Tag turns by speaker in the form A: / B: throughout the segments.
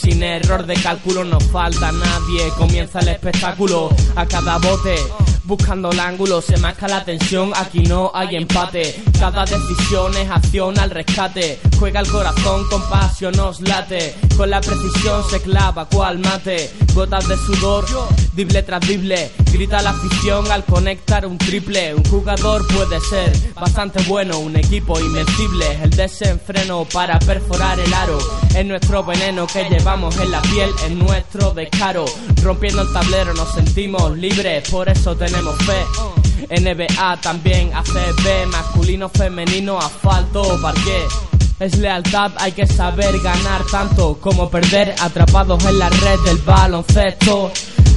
A: Sin error de cálculo no falta nadie, comienza el espectáculo a cada bote. Buscando el ángulo, se marca la tensión, aquí no hay empate. Cada decisión es acción al rescate. Juega el corazón con pasión, nos late. Con la precisión se clava cual mate. Gotas de sudor, dible tras dible. Grita la afición al conectar un triple. Un jugador puede ser bastante bueno, un equipo invencible. El desenfreno para perforar el aro. Es nuestro veneno que llevamos en la piel, es nuestro descaro. Rompiendo el tablero nos sentimos libres, por eso fe. NBA también, ACB, masculino, femenino, asfalto, parqué. Es lealtad, hay que saber ganar tanto como perder atrapados en la red del baloncesto.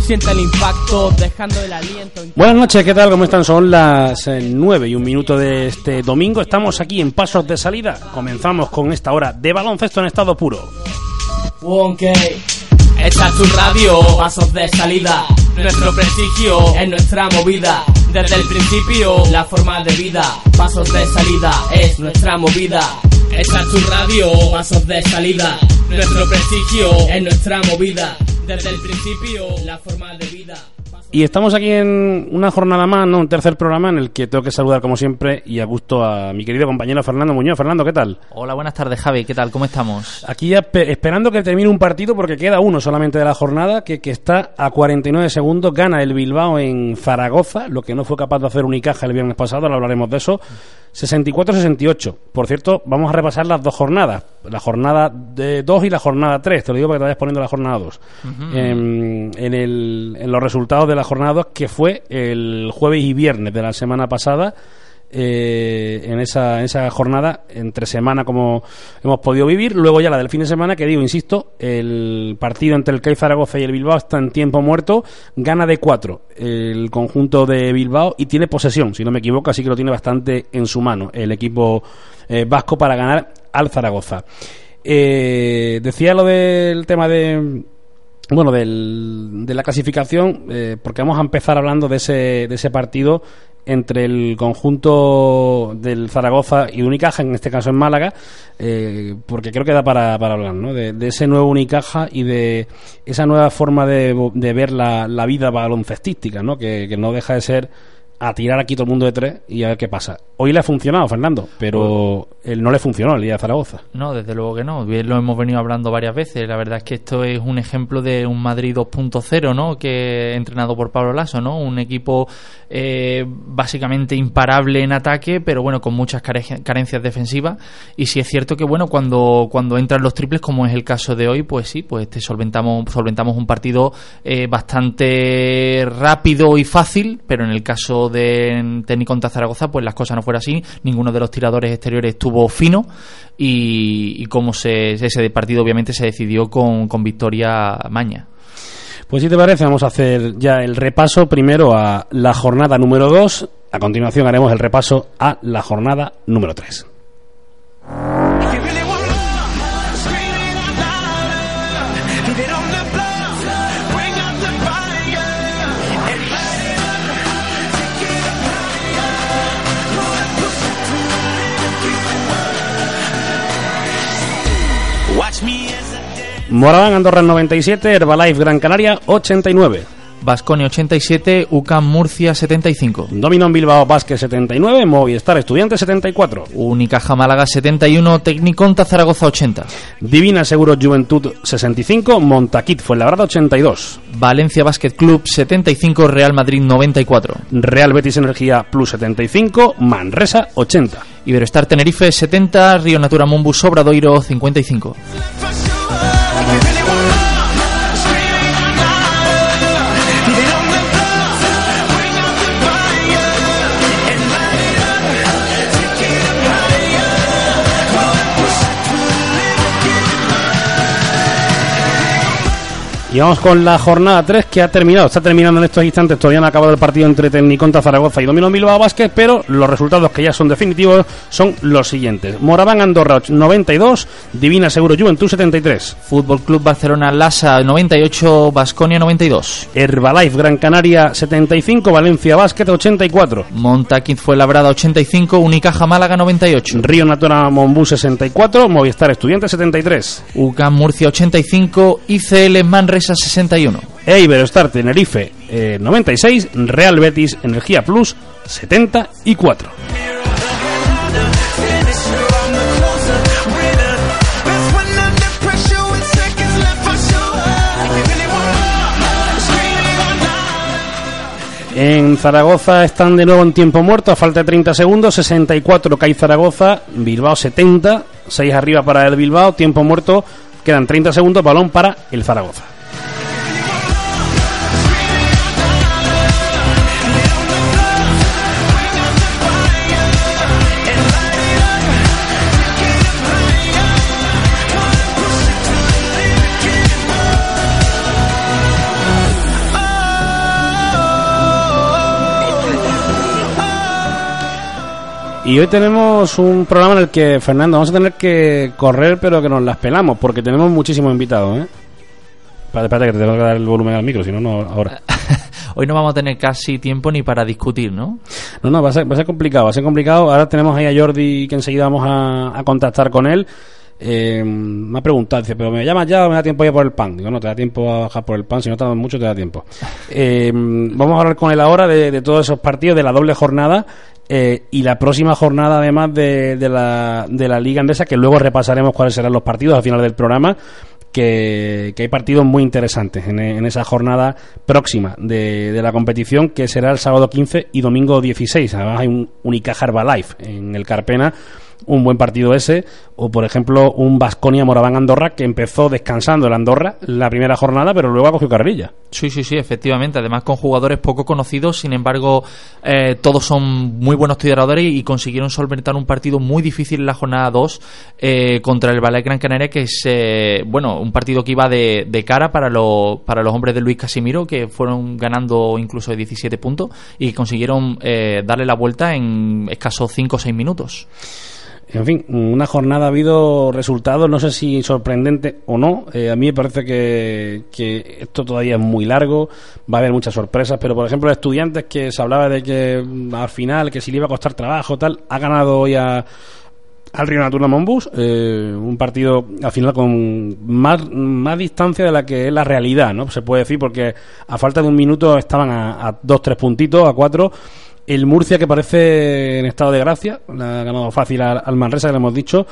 A: Siente el impacto, dejando el aliento.
B: Buenas noches, ¿qué tal? ¿Cómo están? Son las eh, 9 y un minuto de este domingo. Estamos aquí en Pasos de Salida. Comenzamos con esta hora de baloncesto en estado puro.
A: Wonke. Esta es tu radio, pasos de salida. Nuestro prestigio es nuestra movida. Desde el principio, la forma de vida. Pasos de salida es nuestra movida. Esta es tu radio, pasos de salida. Nuestro prestigio es nuestra movida. Desde el principio, la forma de vida.
B: Y estamos aquí en una jornada más, ¿no? Un tercer programa en el que tengo que saludar, como siempre, y a gusto a mi querido compañero Fernando Muñoz. Fernando, ¿qué tal?
C: Hola, buenas tardes, Javi. ¿Qué tal? ¿Cómo estamos?
B: Aquí ya pe- esperando que termine un partido porque queda uno solamente de la jornada, que, que está a 49 segundos. Gana el Bilbao en Zaragoza, lo que no fue capaz de hacer Unicaja el viernes pasado, ahora hablaremos de eso. 64-68. Por cierto, vamos a repasar las dos jornadas. La jornada 2 y la jornada 3. Te lo digo para que te vayas poniendo la jornada 2. en, en el- en los resultados de la jornada 2, que fue el jueves y viernes de la semana pasada. eh, en, esa, esa jornada entre semana como hemos podido vivir luego ya la del fin de semana que digo insisto el partido entre el CAI Zaragoza y el Bilbao está en tiempo muerto gana de 4 el conjunto de Bilbao y tiene posesión si no me equivoco así que lo tiene bastante en su mano el equipo eh, vasco para ganar al Zaragoza Eh, decía lo del tema de bueno, del, de la clasificación, eh, porque vamos a empezar hablando de ese, de ese partido entre el conjunto del Zaragoza y Unicaja, en este caso en Málaga, eh, porque creo que da para, para hablar, ¿no? De, de ese nuevo Unicaja y de esa nueva forma de, de ver la, la vida baloncestística, ¿no? Que, que no deja de ser a tirar aquí todo el mundo de tres y a ver qué pasa. Hoy le ha funcionado, Fernando, pero él no le funcionó el día de Zaragoza.
C: No, desde luego que no. Bien lo hemos venido hablando varias veces. La verdad es que esto es un ejemplo de un Madrid 2.0, ¿no? Que entrenado por Pablo Lasso, ¿no? Un equipo eh, básicamente imparable en ataque, pero bueno, con muchas care- carencias defensivas. Y sí es cierto que bueno, cuando cuando entran los triples, como es el caso de hoy, pues sí, pues te solventamos solventamos un partido eh, bastante rápido y fácil, pero en el caso de técnico contra Zaragoza, pues las cosas no fueron así. Ninguno de los tiradores exteriores estuvo fino y, y como se, ese partido obviamente se decidió con, con victoria maña.
B: Pues si te parece, vamos a hacer ya el repaso primero a la jornada número 2. A continuación haremos el repaso a la jornada número 3. Moraván Andorra 97, Herbalife Gran Canaria 89.
C: Vasconia 87, UCAM Murcia 75.
B: Dominon Bilbao Basket 79, Movistar Estudiantes 74.
C: Unicaja Málaga 71, Tecniconta Zaragoza 80.
B: Divina Seguro Juventud 65, Montaquit Fuenlabrada 82.
C: Valencia Basket Club 75, Real Madrid 94.
B: Real Betis Energía Plus 75, Manresa 80.
C: Iberostar Tenerife 70, Río Natura Mombus Obradoiro 55.
B: Y vamos con la jornada 3 que ha terminado. Está terminando en estos instantes. Todavía no ha acabado el partido entre Tecniconta Zaragoza y Domino Bilbao Basket, pero los resultados que ya son definitivos son los siguientes. Moraván Andorra 92, Divina Seguro Juventud 73.
C: Fútbol Club Barcelona Lasa 98, Basconia 92.
B: Herbalife Gran Canaria 75, Valencia Basket 84.
C: Montaquín fue labrada 85, Unicaja Málaga 98.
B: Río Natura Monbú 64, Movistar Estudiantes 73.
C: UCAM Murcia 85, ICL Manresa 61.
B: Eiberstar Tenerife eh, 96, Real Betis Energía Plus 74. En Zaragoza están de nuevo en tiempo muerto, a falta de 30 segundos, 64 cae Zaragoza, Bilbao 70, 6 arriba para el Bilbao, tiempo muerto, quedan 30 segundos, balón para el Zaragoza. Y hoy tenemos un programa en el que, Fernando, vamos a tener que correr, pero que nos las pelamos, porque tenemos muchísimos invitados, ¿eh? Espérate, espérate, que te tengo que dar el volumen al micro, si no, no ahora.
C: Hoy no vamos a tener casi tiempo ni para discutir, ¿no?
B: No, no, va a ser, va a ser complicado, va a ser complicado. Ahora tenemos ahí a Jordi, que enseguida vamos a, a contactar con él. Eh, me ha preguntado, dice, pero ¿me llamas ya o me da tiempo ya por el pan? Digo, no, te da tiempo a bajar por el pan, si no tardas mucho te da tiempo. Eh, vamos a hablar con él ahora de, de todos esos partidos, de la doble jornada eh, y la próxima jornada además de, de, la, de la Liga Andesa, que luego repasaremos cuáles serán los partidos al final del programa. Que, hay partidos muy interesantes en, esa jornada próxima de, de, la competición, que será el sábado 15 y domingo 16. Además, hay un Unicaja Herbalife en el Carpena un buen partido ese, o por ejemplo un Vasconia Moraván Andorra que empezó descansando el Andorra la primera jornada, pero luego ha cogido carrilla.
C: Sí, sí, sí, efectivamente. Además con jugadores poco conocidos, sin embargo, eh, todos son muy buenos tiradores y consiguieron solventar un partido muy difícil en la jornada 2 eh, contra el Ballet Gran Canaria, que es, eh, bueno, un partido que iba de, de cara para, lo, para los hombres de Luis Casimiro, que fueron ganando incluso de 17 puntos y consiguieron eh, darle la vuelta en escasos 5 o 6 minutos.
B: En fin, una jornada ha habido resultados, no sé si sorprendente o no. Eh, a mí me parece que, que, esto todavía es muy largo, va a haber muchas sorpresas, pero por ejemplo, estudiantes que se hablaba de que mm, al final, que si le iba a costar trabajo, tal, ha ganado hoy a, al Río Natura Monbus, eh, un partido al final con más, más distancia de la que es la realidad, ¿no? Se puede decir, porque a falta de un minuto estaban a, a dos, tres puntitos, a cuatro el Murcia que parece en estado de gracia, la ha ganado fácil al, Manresa que le hemos dicho,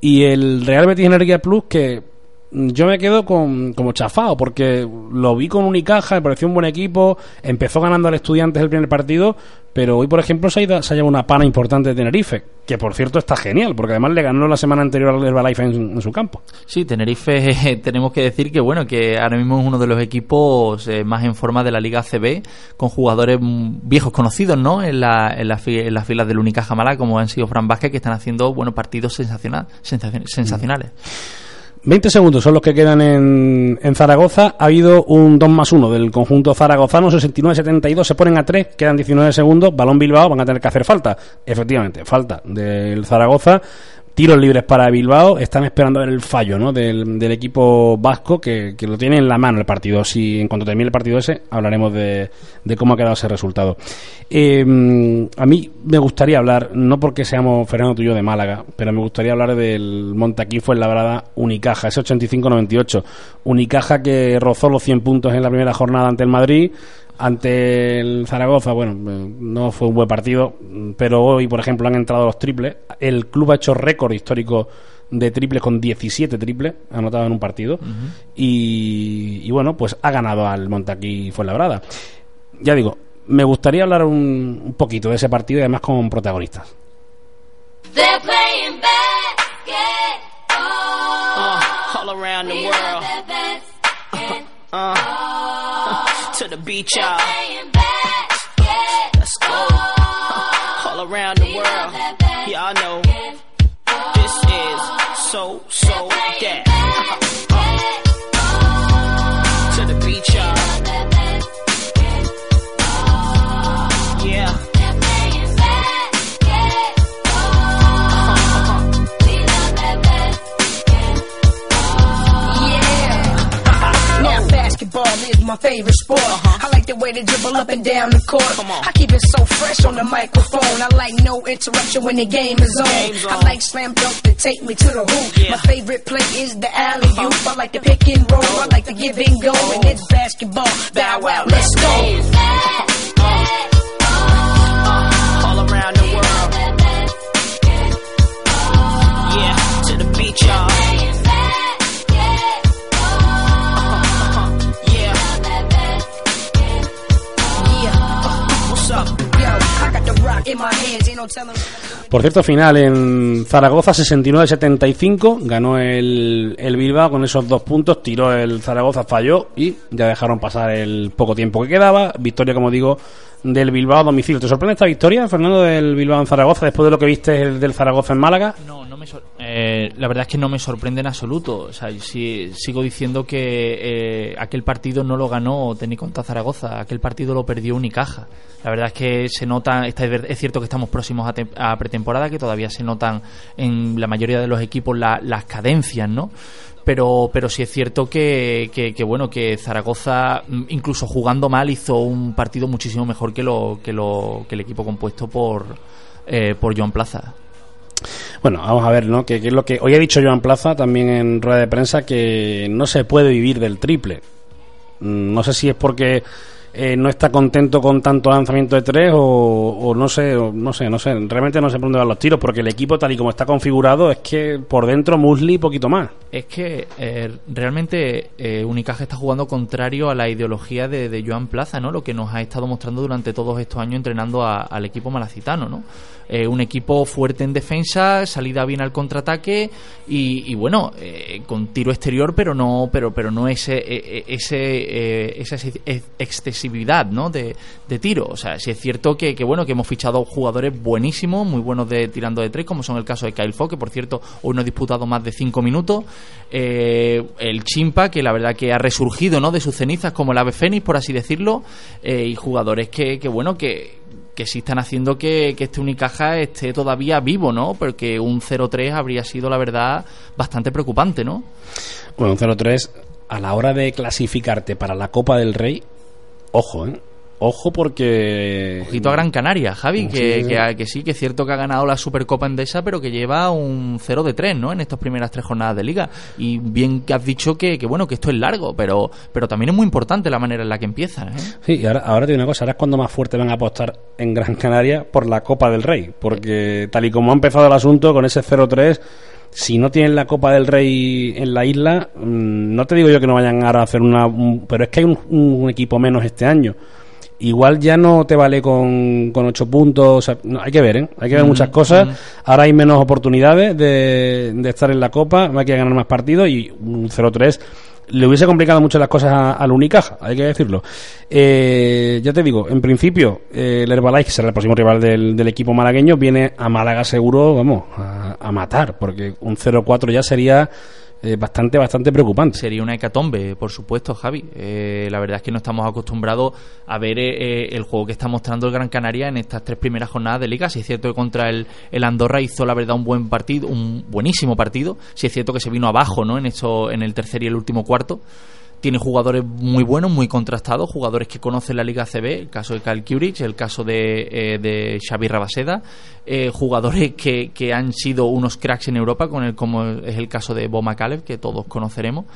B: y el Real Betis Energía Plus que yo me quedo con, como chafado porque lo vi con Unicaja, me pareció un buen equipo, empezó ganando al Estudiantes el primer partido, pero hoy, por ejemplo, se ha, ido, se ha llevado una pana importante de Tenerife, que por cierto está genial, porque además le ganó la semana anterior al Herbalife en, en su campo.
C: Sí, Tenerife, tenemos que decir que bueno, que ahora mismo es uno de los equipos eh, más en forma de la Liga CB, con jugadores viejos conocidos, ¿no? En, la, en, la, en las filas del Unicaja Mala, como han sido Fran Vázquez, que están haciendo, bueno, partidos sensacional, sensacionales. Mm.
B: 20 segundos son los que quedan en, en, Zaragoza. Ha habido un 2 más 1 del conjunto zaragozano, 69-72, se ponen a 3, quedan 19 segundos. Balón Bilbao, van a tener que hacer falta. Efectivamente, falta del Zaragoza. Tiros libres para Bilbao, están esperando el fallo ¿no? del, equipo vasco que, que, lo tiene en la mano el partido. Si en cuanto termine el partido ese, hablaremos de, de cómo ha quedado ese resultado. Eh, a mí me gustaría hablar, no porque seamos Fernando tuyo de Málaga, pero me gustaría hablar del Montaquí fue labrada Unicaja, ese 85-98. Unicaja que rozó los 100 puntos en la primera jornada ante el Madrid ante el Zaragoza, bueno, no fue un buen partido, pero hoy, por ejemplo, han entrado los triples. El club ha hecho récord histórico de triples con 17 triples anotados en un partido. Uh -huh. y, y, bueno, pues ha ganado al Montaquí Fuenlabrada. Ya digo, me gustaría hablar un, un poquito de ese partido y además con protagonistas. They're beach, y'all. Let's go. All around the world. Y'all know. This is so, so that.
D: Basketball is my favorite sport. I like the way they dribble up and down the court. I keep it so fresh on the microphone. I like no interruption when the game is on. I like slam dunk to take me to the hoop. My favorite play is the alley oop. I like the pick and roll. I like the give and go. And it's basketball. Bow wow, let's go. All
B: Por cierto, final en Zaragoza 69-75, ganó el, el Bilbao con esos dos puntos, tiró el Zaragoza, falló y ya dejaron pasar el poco tiempo que quedaba. Victoria, como digo, del Bilbao a domicilio. ¿Te sorprende esta victoria, Fernando, del Bilbao en Zaragoza, después de lo que viste el del Zaragoza en Málaga?
C: No, no me sor- eh, la verdad es que no me sorprende en absoluto. O sea, sí- sigo diciendo que eh, aquel partido no lo ganó Técnico contra Zaragoza, aquel partido lo perdió Unicaja. La verdad es que se nota, está- es cierto que estamos próximos a, a pretemporada, que todavía se notan en la mayoría de los equipos la- las cadencias, ¿no? Pero pero sí es cierto que, que, que, bueno que Zaragoza mm, incluso jugando mal hizo un partido muchísimo mejor que lo que lo que el equipo compuesto por eh, por Joan Plaza
B: Bueno, vamos a ver, ¿no? Que, que es lo que hoy ha dicho Joan Plaza también en rueda de prensa que no se puede vivir del triple. Mm, No sé si es porque eh, no está contento con tanto lanzamiento de tres o, o no sé, o no sé, no sé. Realmente no sé por dónde van los tiros porque el equipo tal y como está configurado es que por dentro Musli poquito más.
C: Es que eh, realmente eh, está jugando contrario a la ideología de, Joan Plaza, ¿no? Lo que nos ha estado mostrando durante todos estos años entrenando al equipo malacitano, ¿no? Eh, un equipo fuerte en defensa, salida bien al contraataque y, y bueno, eh, con tiro exterior, pero no, pero, pero no ese, eh, ese, eh, esa ¿no? De, tiro. O sea, sí es cierto que, que bueno, que hemos fichado jugadores buenísimos, muy buenos de tirando de tres, como son el caso de Kyle Fogg, que por cierto hoy no ha disputado más de cinco minutos. Eh, el Chimpa, que la verdad que ha resurgido, ¿no? De sus cenizas como el ave fénix, por así decirlo. eh, y jugadores que, que bueno, que que sí están haciendo que, que este Unicaja esté todavía vivo, ¿no? Porque un 0-3 habría sido, la verdad, bastante preocupante, ¿no?
B: Bueno, un 0-3 a la hora de clasificarte para la Copa del Rey, ojo, ¿eh? Ojo porque...
C: Ojito a Gran Canaria, Javi, que,
B: Sí.
C: que, que sí, que es cierto que ha ganado la Supercopa Endesa, pero que lleva un 0 de 3, ¿no? En estas primeras tres jornadas de liga. Y bien que has dicho que, que bueno, que esto es largo, pero, pero también es muy importante la manera en la que empieza, ¿eh?
B: Sí, y ahora, ahora te digo una cosa, ahora es cuando más fuerte van a apostar en Gran Canaria por la Copa del Rey, porque tal y como ha empezado el asunto con ese 0-3, si no tienen la Copa del Rey en la isla, mm, no te digo yo que no vayan ahora a hacer una... un- pero es que hay un, un equipo menos este año. Igual ya no te vale con, con 8 puntos, o sea, no, hay que ver, ¿eh? Hay que ver muchas cosas. Ahora hay menos oportunidades de, de estar en la Copa, hay que ganar más partidos y un 0-3 le hubiese complicado mucho las cosas al Unicaja, hay que decirlo. Eh, ya te digo, en principio, eh, el Herbalife, que será el próximo rival del, del equipo malagueño, viene a Málaga seguro, vamos, a, a matar, porque un 0-4 ya sería eh, bastante, bastante preocupante.
C: Sería una hecatombe, por supuesto, Javi. Eh, la verdad es que no estamos acostumbrados a ver eh, eh, el juego que está mostrando el Gran Canaria en estas tres primeras jornadas de liga. Si es cierto que contra el, el Andorra hizo, la verdad, un buen partido, un buenísimo partido. Si es cierto que se vino abajo, ¿no? En eso, en el tercer y el último cuarto. Tiene jugadores muy buenos, muy contrastados, jugadores que conocen la Liga CB, el caso de Kyle Kuric, el caso de, eh, de Xavi Rabaseda, eh, jugadores que, que han sido unos cracks en Europa, con el, como es el caso de Bo McAleb, que todos conoceremos.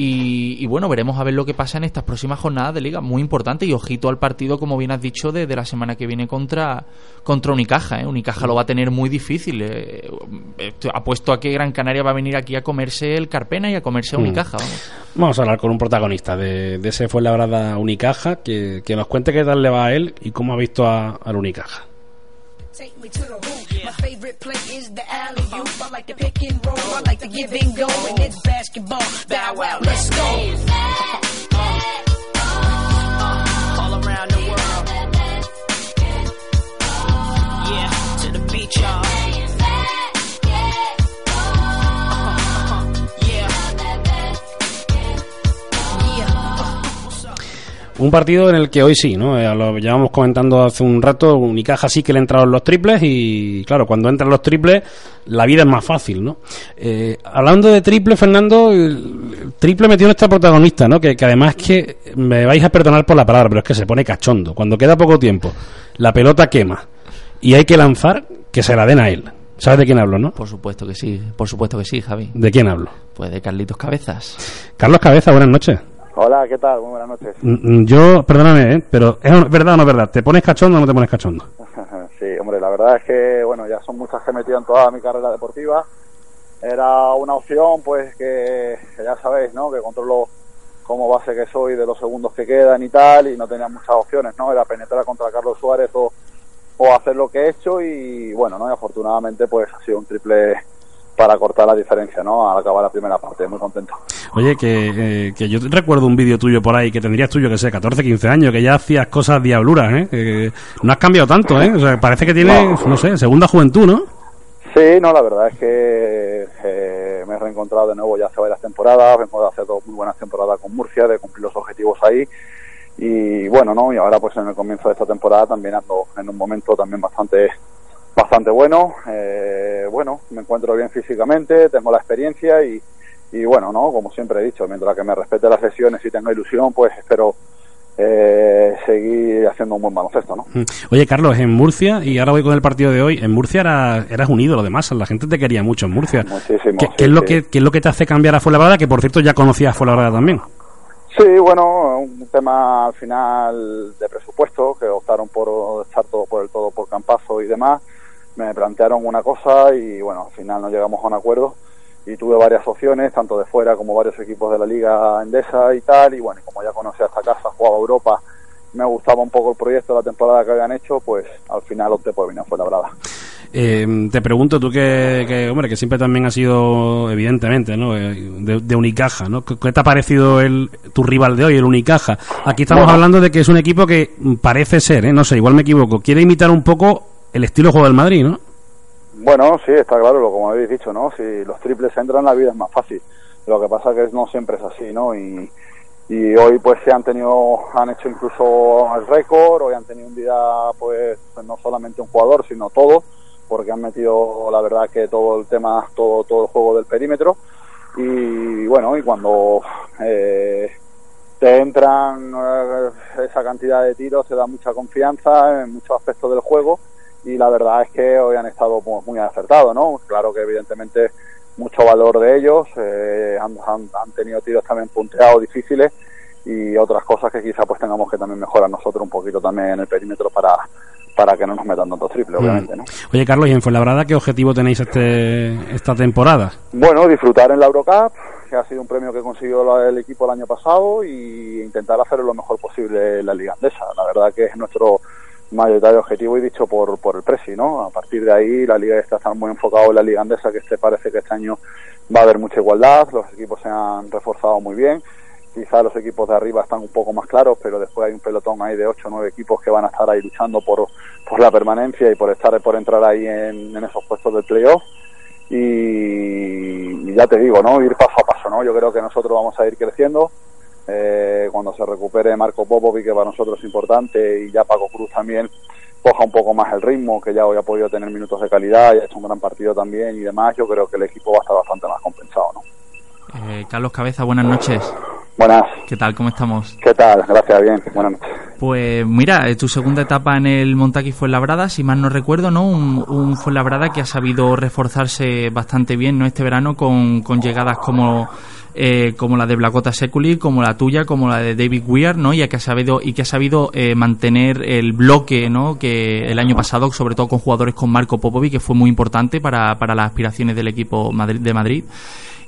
C: Y, y bueno, veremos a ver lo que pasa en estas próximas jornadas de liga, muy importante. Y ojito al partido, como bien has dicho, de, de la semana que viene contra, contra Unicaja. ¿eh? Unicaja lo va a tener muy difícil. eh. Esto- apuesto a que Gran Canaria va a venir aquí a comerse el Carpena y a comerse a Unicaja. Vamos.
B: Vamos a hablar con un protagonista de, de ese fue la brada Unicaja, que, que nos cuente qué tal le va a él y cómo ha visto a- al Unicaja.
D: Take me to the My favorite play is the alley oop. I like to pick and roll. I like to give and go. And it's basketball. Bow wow, let's go.
B: Un partido en el que hoy sí, ¿no? Eh, Lo llevamos comentando hace un rato, Unicaja sí que le entraron los triples y claro, cuando entran los triples la vida es más fácil, ¿no? Eh, hablando de triples, Fernando, el- triple metido nuestro protagonista, ¿no? Que, que además que me vais a perdonar por la palabra, pero es que se pone cachondo. Cuando queda poco tiempo, la pelota quema y hay que lanzar, que se la den a él. ¿Sabes de quién hablo, no?
C: Por supuesto que sí, por supuesto que sí, Javi.
B: ¿De quién hablo?
C: Pues de Carlitos Cabezas.
B: Carlos Cabeza, buenas noches.
E: Hola, ¿qué tal? Muy buenas noches.
B: Mm, mm, Yo, perdóname, ¿eh? pero ¿es verdad o no es verdad? ¿Te pones cachondo o no te pones cachondo?
E: sí, hombre, la verdad es que, bueno, ya son muchas que he metido en toda mi carrera deportiva. Era una opción, pues, que, que ya sabéis, ¿no? Que controlo como base que soy de los segundos que quedan y tal, y no tenía muchas opciones, ¿no? Era penetrar contra Carlos Suárez o, o hacer lo que he hecho y, bueno, ¿no? Y afortunadamente, pues, ha sido un triple para cortar la diferencia, ¿no? Al acabar la primera parte, muy contento.
B: Oye, que, eh, que yo recuerdo un vídeo tuyo por ahí que tendrías tuyo, que sé, 14, 15 años, que ya hacías cosas diabluras, ¿eh? Que no has cambiado tanto, ¿eh? O sea, parece que tienes, no sé, segunda juventud, ¿no?
E: Sí, no, la verdad es que eh, me he reencontrado de nuevo ya hace varias temporadas, vengo de hacer dos muy buenas temporadas con Murcia, de cumplir los objetivos ahí y bueno, ¿no? Y ahora pues en el comienzo de esta temporada también ando en un momento también bastante bastante bueno, eh, bueno, me encuentro bien físicamente, tengo la experiencia y, y bueno, ¿no? Como siempre he dicho, mientras que me respete las sesiones y tenga ilusión, pues espero eh, seguir haciendo un buen baloncesto, ¿no?
B: Mm. Oye, Carlos, en Murcia, y ahora voy con el partido de hoy, en Murcia era, eras un ídolo de masa, la gente te quería mucho en Murcia.
E: Muchísimo.
B: ¿Qué,
E: sí,
B: qué es lo que, ¿Qué es lo que te hace cambiar a Fuenlabrada? Que por cierto ya conocías Fuenlabrada también.
E: Sí, bueno, un tema al final de presupuesto, que optaron por estar todo por el todo por campazo y demás. Me plantearon una cosa y bueno, al final no llegamos a un acuerdo y tuve varias opciones, tanto de fuera como varios equipos de la Liga Endesa y tal. Y bueno, como ya conocía esta casa, jugaba Europa, me gustaba un poco el proyecto de la temporada que habían hecho, pues al final opté por venir a Fuenlabrada.
B: Eh, te pregunto, tú que, que, hombre, que siempre también has sido, evidentemente, ¿no? Eh, De, de Unicaja, ¿no? ¿Qué te ha parecido el, tu rival de hoy, el Unicaja? Aquí estamos
E: Bueno.
B: hablando de que es un equipo que parece ser, ¿eh? No sé, igual me equivoco, quiere imitar un poco el estilo de juego del Madrid, ¿no?
E: Bueno, sí, está claro, lo como habéis dicho, ¿no? Si los triples entran, la vida es más fácil. Lo que pasa que no siempre es así, ¿no? Y, hoy pues se han tenido, han hecho incluso el récord, hoy han tenido un día pues no solamente un jugador, sino todo, porque han metido la verdad que todo el tema, todo, todo el juego del perímetro. Y bueno, y cuando eh, te entran eh, esa cantidad de tiros, te da mucha confianza en muchos aspectos del juego y la verdad es que hoy han estado muy acertados, ¿no? Claro que evidentemente mucho valor de ellos, eh, han, han, han tenido tiros también punteados difíciles y otras cosas que quizá pues tengamos que también mejorar nosotros un poquito también en el perímetro para, para que no nos metan tantos triples, obviamente, ¿no?
B: Oye, Carlos, ¿y en Fuenlabrada qué objetivo tenéis este, esta temporada?
E: Bueno, disfrutar en la Eurocup, que ha sido un premio que consiguió el equipo el año pasado, y intentar hacer lo mejor posible en la Liga Andesa. La verdad que es nuestro mayoritario objetivo y dicho por, por el Presi, ¿no? A partir de ahí la Liga está está muy enfocado en la Liga Andesa, que este parece que este año va a haber mucha igualdad, los equipos se han reforzado muy bien, quizá los equipos de arriba están un poco más claros, pero después hay un pelotón ahí de 8 o 9 equipos que van a estar ahí luchando por, por la permanencia y por estar por entrar ahí en, en esos puestos del playoff y, y ya te digo, ¿no? Ir paso a paso, ¿no? Yo creo que nosotros vamos a ir creciendo. Eh, cuando se recupere Marco Popovic, que para nosotros es importante, y ya Paco Cruz también coja un poco más el ritmo, que ya hoy ha podido tener minutos de calidad y ha hecho un gran partido también y demás, yo creo que el equipo va a estar bastante más compensado, ¿no?
C: Eh, Carlos Cabeza, buenas noches.
E: Buenas,
C: ¿Qué tal? ¿Cómo estamos?
E: ¿qué tal? Gracias, bien, buenas noches.
C: Pues mira, eh, tu segunda etapa en el Montaquí Fuenlabrada, si mal no recuerdo, ¿no? Un, un Fuenlabrada que ha sabido reforzarse bastante bien, ¿no? Este verano con, con llegadas como eh, como la de Blacota Seculi, como la tuya, como la de David Weir, ¿no? Y que ha sabido y que ha sabido eh, mantener el bloque, ¿no? Que el año pasado, sobre todo con jugadores con Marco Popovic, que fue muy importante para, para las aspiraciones del equipo Madrid, de Madrid.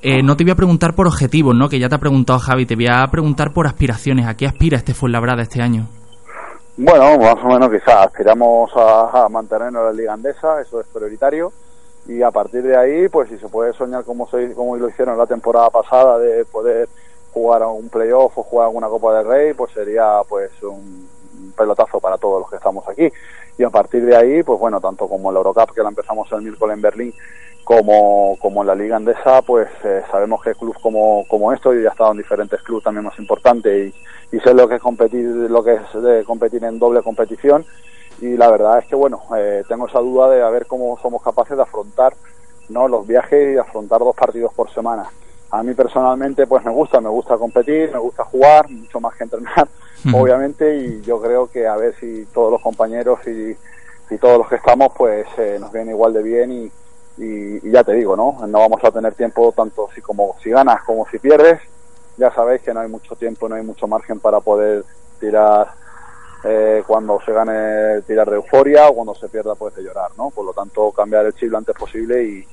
C: Eh, no te voy a preguntar por objetivos, ¿no? Que ya te ha preguntado Javi, te voy a preguntar por aspiraciones. ¿A qué aspira este Fuenlabrada este año?
E: Bueno, más o menos quizás aspiramos a, a mantenernos en la Liga Andesa, eso es prioritario. Y a partir de ahí, pues si se puede soñar como, se, como lo hicieron la temporada pasada, de poder jugar a un playoff o jugar alguna Copa del Rey, pues sería pues un, pelotazo para todos los que estamos aquí. Y a partir de ahí, pues bueno, tanto como en la Eurocup, que la empezamos el miércoles en Berlín, como, como en la Liga Andesa, pues eh, sabemos que clubes como, como esto, yo ya he estado en diferentes clubes también más importantes y, y sé lo que es competir, lo que es de competir en doble competición y la verdad es que bueno, eh, tengo esa duda de a ver cómo somos capaces de afrontar ¿no? los viajes y de afrontar dos partidos por semana. a mí personalmente pues me gusta, me gusta competir, me gusta jugar, mucho más que entrenar, obviamente, y yo creo que a ver si todos los compañeros y, y todos los que estamos pues eh, nos viene igual de bien y, y, y ya te digo, ¿no? No vamos a tener tiempo tanto si como si ganas como si pierdes, ya sabéis que no hay mucho tiempo, no hay mucho margen para poder tirar eh, cuando se gane tirar de euforia o cuando se pierda pues de llorar, ¿no? Por lo tanto, cambiar el chip lo antes posible y,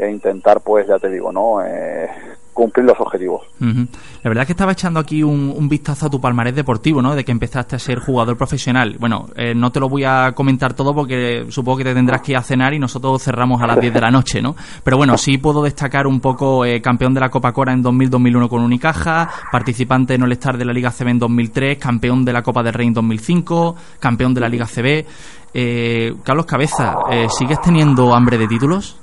E: e intentar, pues ya te digo, ¿no? Eh, cumplir los objetivos.
C: La verdad es que estaba echando aquí un, un vistazo a tu palmarés deportivo, ¿no? De que empezaste a ser jugador profesional. Bueno, eh, no te lo voy a comentar todo porque supongo que te tendrás que ir a cenar y nosotros cerramos a las 10 de la noche, ¿no? Pero bueno, sí puedo destacar un poco eh, campeón de la Copa Cora en 2000-2001 con Unicaja, participante en All-Star de la Liga CB en 2003, campeón de la Copa del Rey en 2005, campeón de la Liga CB. Eh, Carlos Cabeza, eh, ¿sigues teniendo hambre de títulos?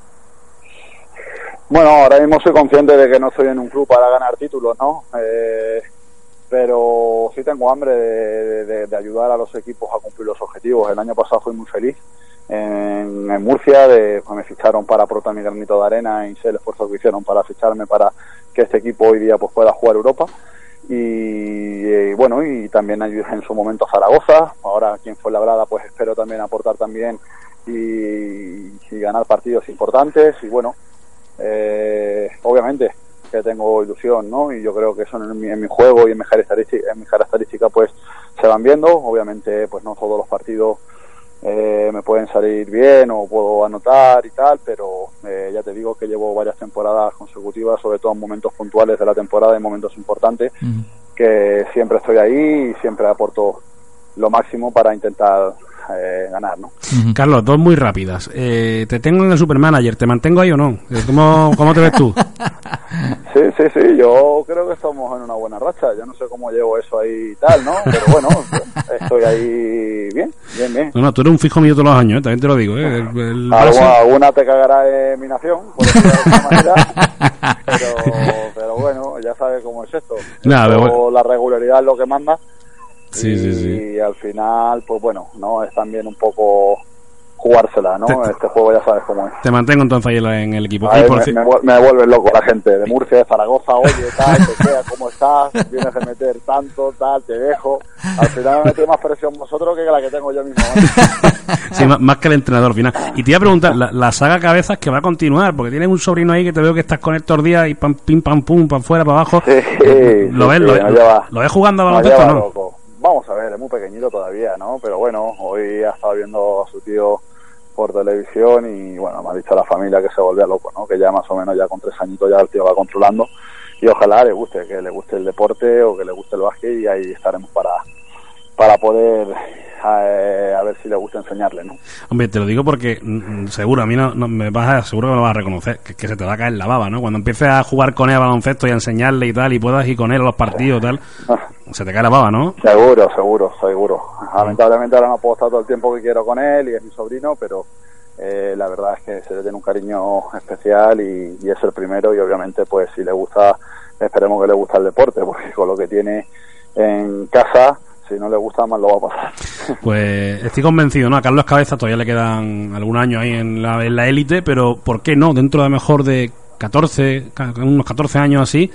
E: Bueno, ahora mismo soy consciente de que no estoy en un club para ganar títulos, ¿no? Eh, pero sí tengo hambre de, ayudar a los equipos a cumplir los objetivos. El año pasado fui muy feliz en, Murcia, de, pues me ficharon para aportar mi granito de arena y sé el esfuerzo que hicieron para ficharme para que este equipo hoy día pues pueda jugar Europa. Y, eh, bueno, y también ayudé en su momento a Zaragoza. Ahora aquí en Fuenlabrada pues espero también aportar también y ganar partidos importantes. Y bueno, eh, obviamente que tengo ilusión, ¿no? Y yo creo que eso en mi, en mi juego y en mi característica, en mi característica pues se van viendo. Obviamente, pues no todos los partidos eh, me pueden salir bien o puedo anotar y tal, pero eh, ya te digo que llevo varias temporadas consecutivas, sobre todo en momentos puntuales de la temporada y momentos importantes, que siempre estoy ahí y siempre aporto lo máximo para intentar eh, ganar, ¿no?
B: Carlos, dos muy rápidas. Eh, te tengo en el Supermanager, ¿te mantengo ahí o no? Eh, ¿Cómo, cómo te ves tú?
E: Sí, sí, sí, yo creo que estamos en una buena racha. Yo no sé cómo llevo eso ahí y tal, ¿no? Pero bueno, estoy ahí bien, bien, bien.
B: No, no, tú eres un fijo mío todos los años, ¿eh? también te lo digo. ¿eh? El- el
E: Alguna, te cagará en mi nación, por decirlo de alguna manera, pero, pero bueno, ya sabes cómo es esto.
B: Nada, pero
E: La regularidad es lo que manda
B: Sí,
E: y,
B: sí, sí.
E: al final, pues bueno, no es también un poco jugársela, ¿no?
B: Te-
E: Este juego ya sabes cómo es.
B: Te mantengo entonces ahí en el equipo. Por
E: me, me vuel- me vuelve loco la gente de Murcia, de Zaragoza, oye, tal, te queda, ¿cómo estás? Vienes de meter tanto, tal, te dejo. Al final me mete más presión vosotros que la que tengo yo mismo.
B: más, más que el entrenador al final. Y te iba a preguntar, la, la saga cabezas que va a continuar, porque tienes un sobrino ahí que te veo que estás con él todos los días y pam, pim, pam, pum, para afuera, para abajo.
E: Sí,
B: ¿Lo
E: sí,
B: ves?
E: sí,
B: ¿Lo,
E: lleva-
B: ¿Lo ves jugando a baloncesto no?
E: Vamos a ver, es muy pequeñito todavía, ¿no? Pero bueno, hoy ha estado viendo a su tío por televisión y bueno, me ha dicho la familia que se volvía loco, ¿no? Que ya más o menos ya con tres añitos ya el tío va controlando y ojalá le guste, que le guste el deporte o que le guste el básquet y ahí estaremos para, para poder eh, a ver si le gusta enseñarle, ¿no?
B: Hombre, te lo digo porque mm, mm, seguro, a mí no, no- me vas a, seguro que me lo vas a reconocer, que, que se te va a caer la baba, ¿no? Cuando empieces a jugar con él a baloncesto y a enseñarle y tal, y puedas ir con él a los partidos y tal, se te cae la baba, ¿no?
E: Seguro, seguro, seguro. Lamentablemente ahora no puedo estar todo el tiempo que quiero con él y es mi sobrino, pero eh, la verdad es que se le tiene un cariño especial y, y es el primero y obviamente pues si le gusta, esperemos que le gusta el deporte, porque con lo que tiene en casa, si no le gusta más lo va a pasar.
B: Pues estoy convencido, ¿no? A Carlos Cabeza todavía le quedan algún año ahí en la en la élite, pero ¿por qué no? Dentro de mejor de 14, ca- unos 14 años así,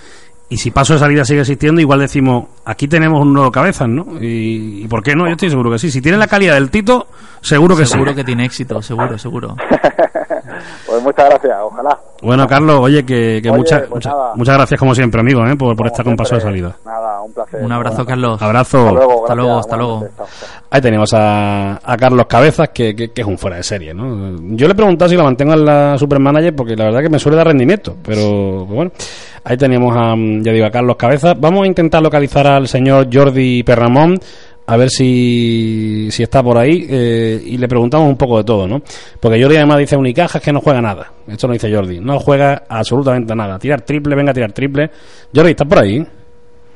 B: y si paso de salida sigue existiendo, igual decimos, aquí tenemos un nuevo Cabezas, ¿no? Y, y ¿por qué no? Yo estoy seguro que sí. Si tiene la calidad del Tito, seguro que
C: seguro
B: sí.
C: que tiene éxito, seguro, seguro.
E: Pues muchas gracias, ojalá.
B: Bueno, Carlos, oye, que, que
E: Oye,
B: muchas
E: pues
B: muchas- gracias como siempre, amigo, ¿eh? por, por estar con paso de salida.
E: Nada, un placer.
C: Un abrazo, Carlos.
B: Abrazo.
E: Hasta luego,
C: Hasta luego, hasta.
B: Ahí tenemos a, a Carlos Cabezas, que, que- que es un fuera de serie, ¿no? Yo le he preguntado si lo mantengo en la Supermanager, porque la verdad que me suele dar rendimiento, pero pues bueno, ahí tenemos a, mm, ya digo, a Carlos Cabezas. Vamos a intentar localizar al señor Jordi Perramón, a ver si, si está por ahí, eh, y le preguntamos un poco de todo, ¿no? Porque Jordi además dice Unicaja es que no juega nada. Esto lo dice Jordi, no juega absolutamente nada. Tirar triple, venga a tirar triple. Jordi, ¿estás por ahí?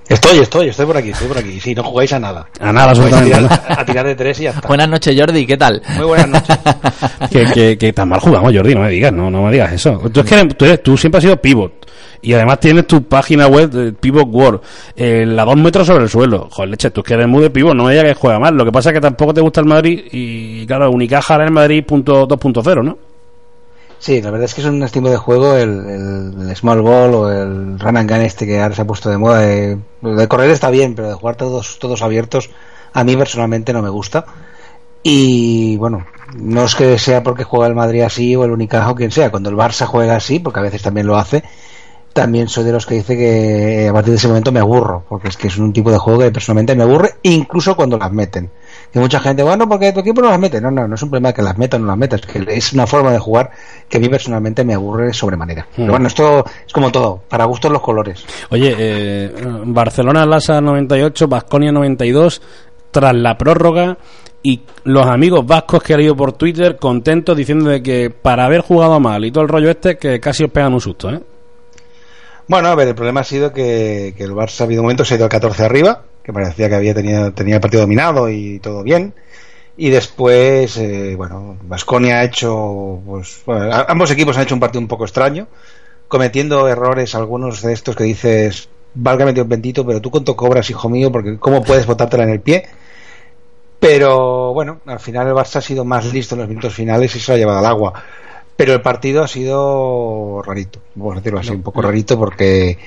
F: Estoy, estoy, estoy por aquí, estoy por aquí. Sí, no jugáis a nada.
B: A nada,
F: a
B: absolutamente.
F: a tirar de tres y ya está.
C: Buenas noches, Jordi, ¿qué tal?
F: Muy buenas noches.
B: que, que, que tan mal jugamos, Jordi, no me digas, no, no me digas eso. Tú, es que eres- tú, eres- tú siempre has sido pivot. Y además tienes tu página web, de Pivot World, eh, la dos metros sobre el suelo. Joder, leche, tú es que eres muy de pivot, no me digas que juega mal. Lo que pasa es que tampoco te gusta el Madrid y, claro, Unicaja era el Madrid punto 2.0, ¿no?
F: Sí, la verdad es que es un estilo de juego, el, el, Small Ball o el Run and Gun este que ahora se ha puesto de moda. De, de correr está bien, pero de jugar todos, todos abiertos a mí personalmente no me gusta. Y bueno, no es que sea porque juega el Madrid así o el Unicaja o quien sea. Cuando el Barça juega así, porque a veces también lo hace, también soy de los que dice que a partir de ese momento me aburro, porque es que es un tipo de juego que personalmente me aburre, incluso cuando las meten que mucha gente, bueno, porque tu equipo no las mete. No, no, no es un problema que las metan o no las metas, que es una forma de jugar que a mí personalmente me aburre sobremanera. Pero hmm. bueno, esto es como todo, para gustos los colores.
B: Oye, eh, Barcelona Lasa 98, Basconia 92, tras la prórroga y los amigos vascos que han ido por Twitter contentos diciendo de que para haber jugado mal y todo el rollo este, que casi os pegan un susto, ¿eh?
F: Bueno, a ver, el problema ha sido que, el Barça ha habido momentos se ha ido al 14 arriba, que parecía que había tenido, tenía el partido dominado y todo bien. Y después, eh, bueno, Vasconia ha hecho, pues, ambos equipos han hecho un partido un poco extraño, cometiendo errores, algunos de estos que dices, válgame Dios bendito, pero tú cuánto cobras, hijo mío, porque cómo puedes botártela en el pie. Pero bueno, al final el Barça ha sido más listo en los minutos finales y se lo ha llevado al agua. Pero el partido ha sido rarito, vamos a decirlo así, un poco rarito porque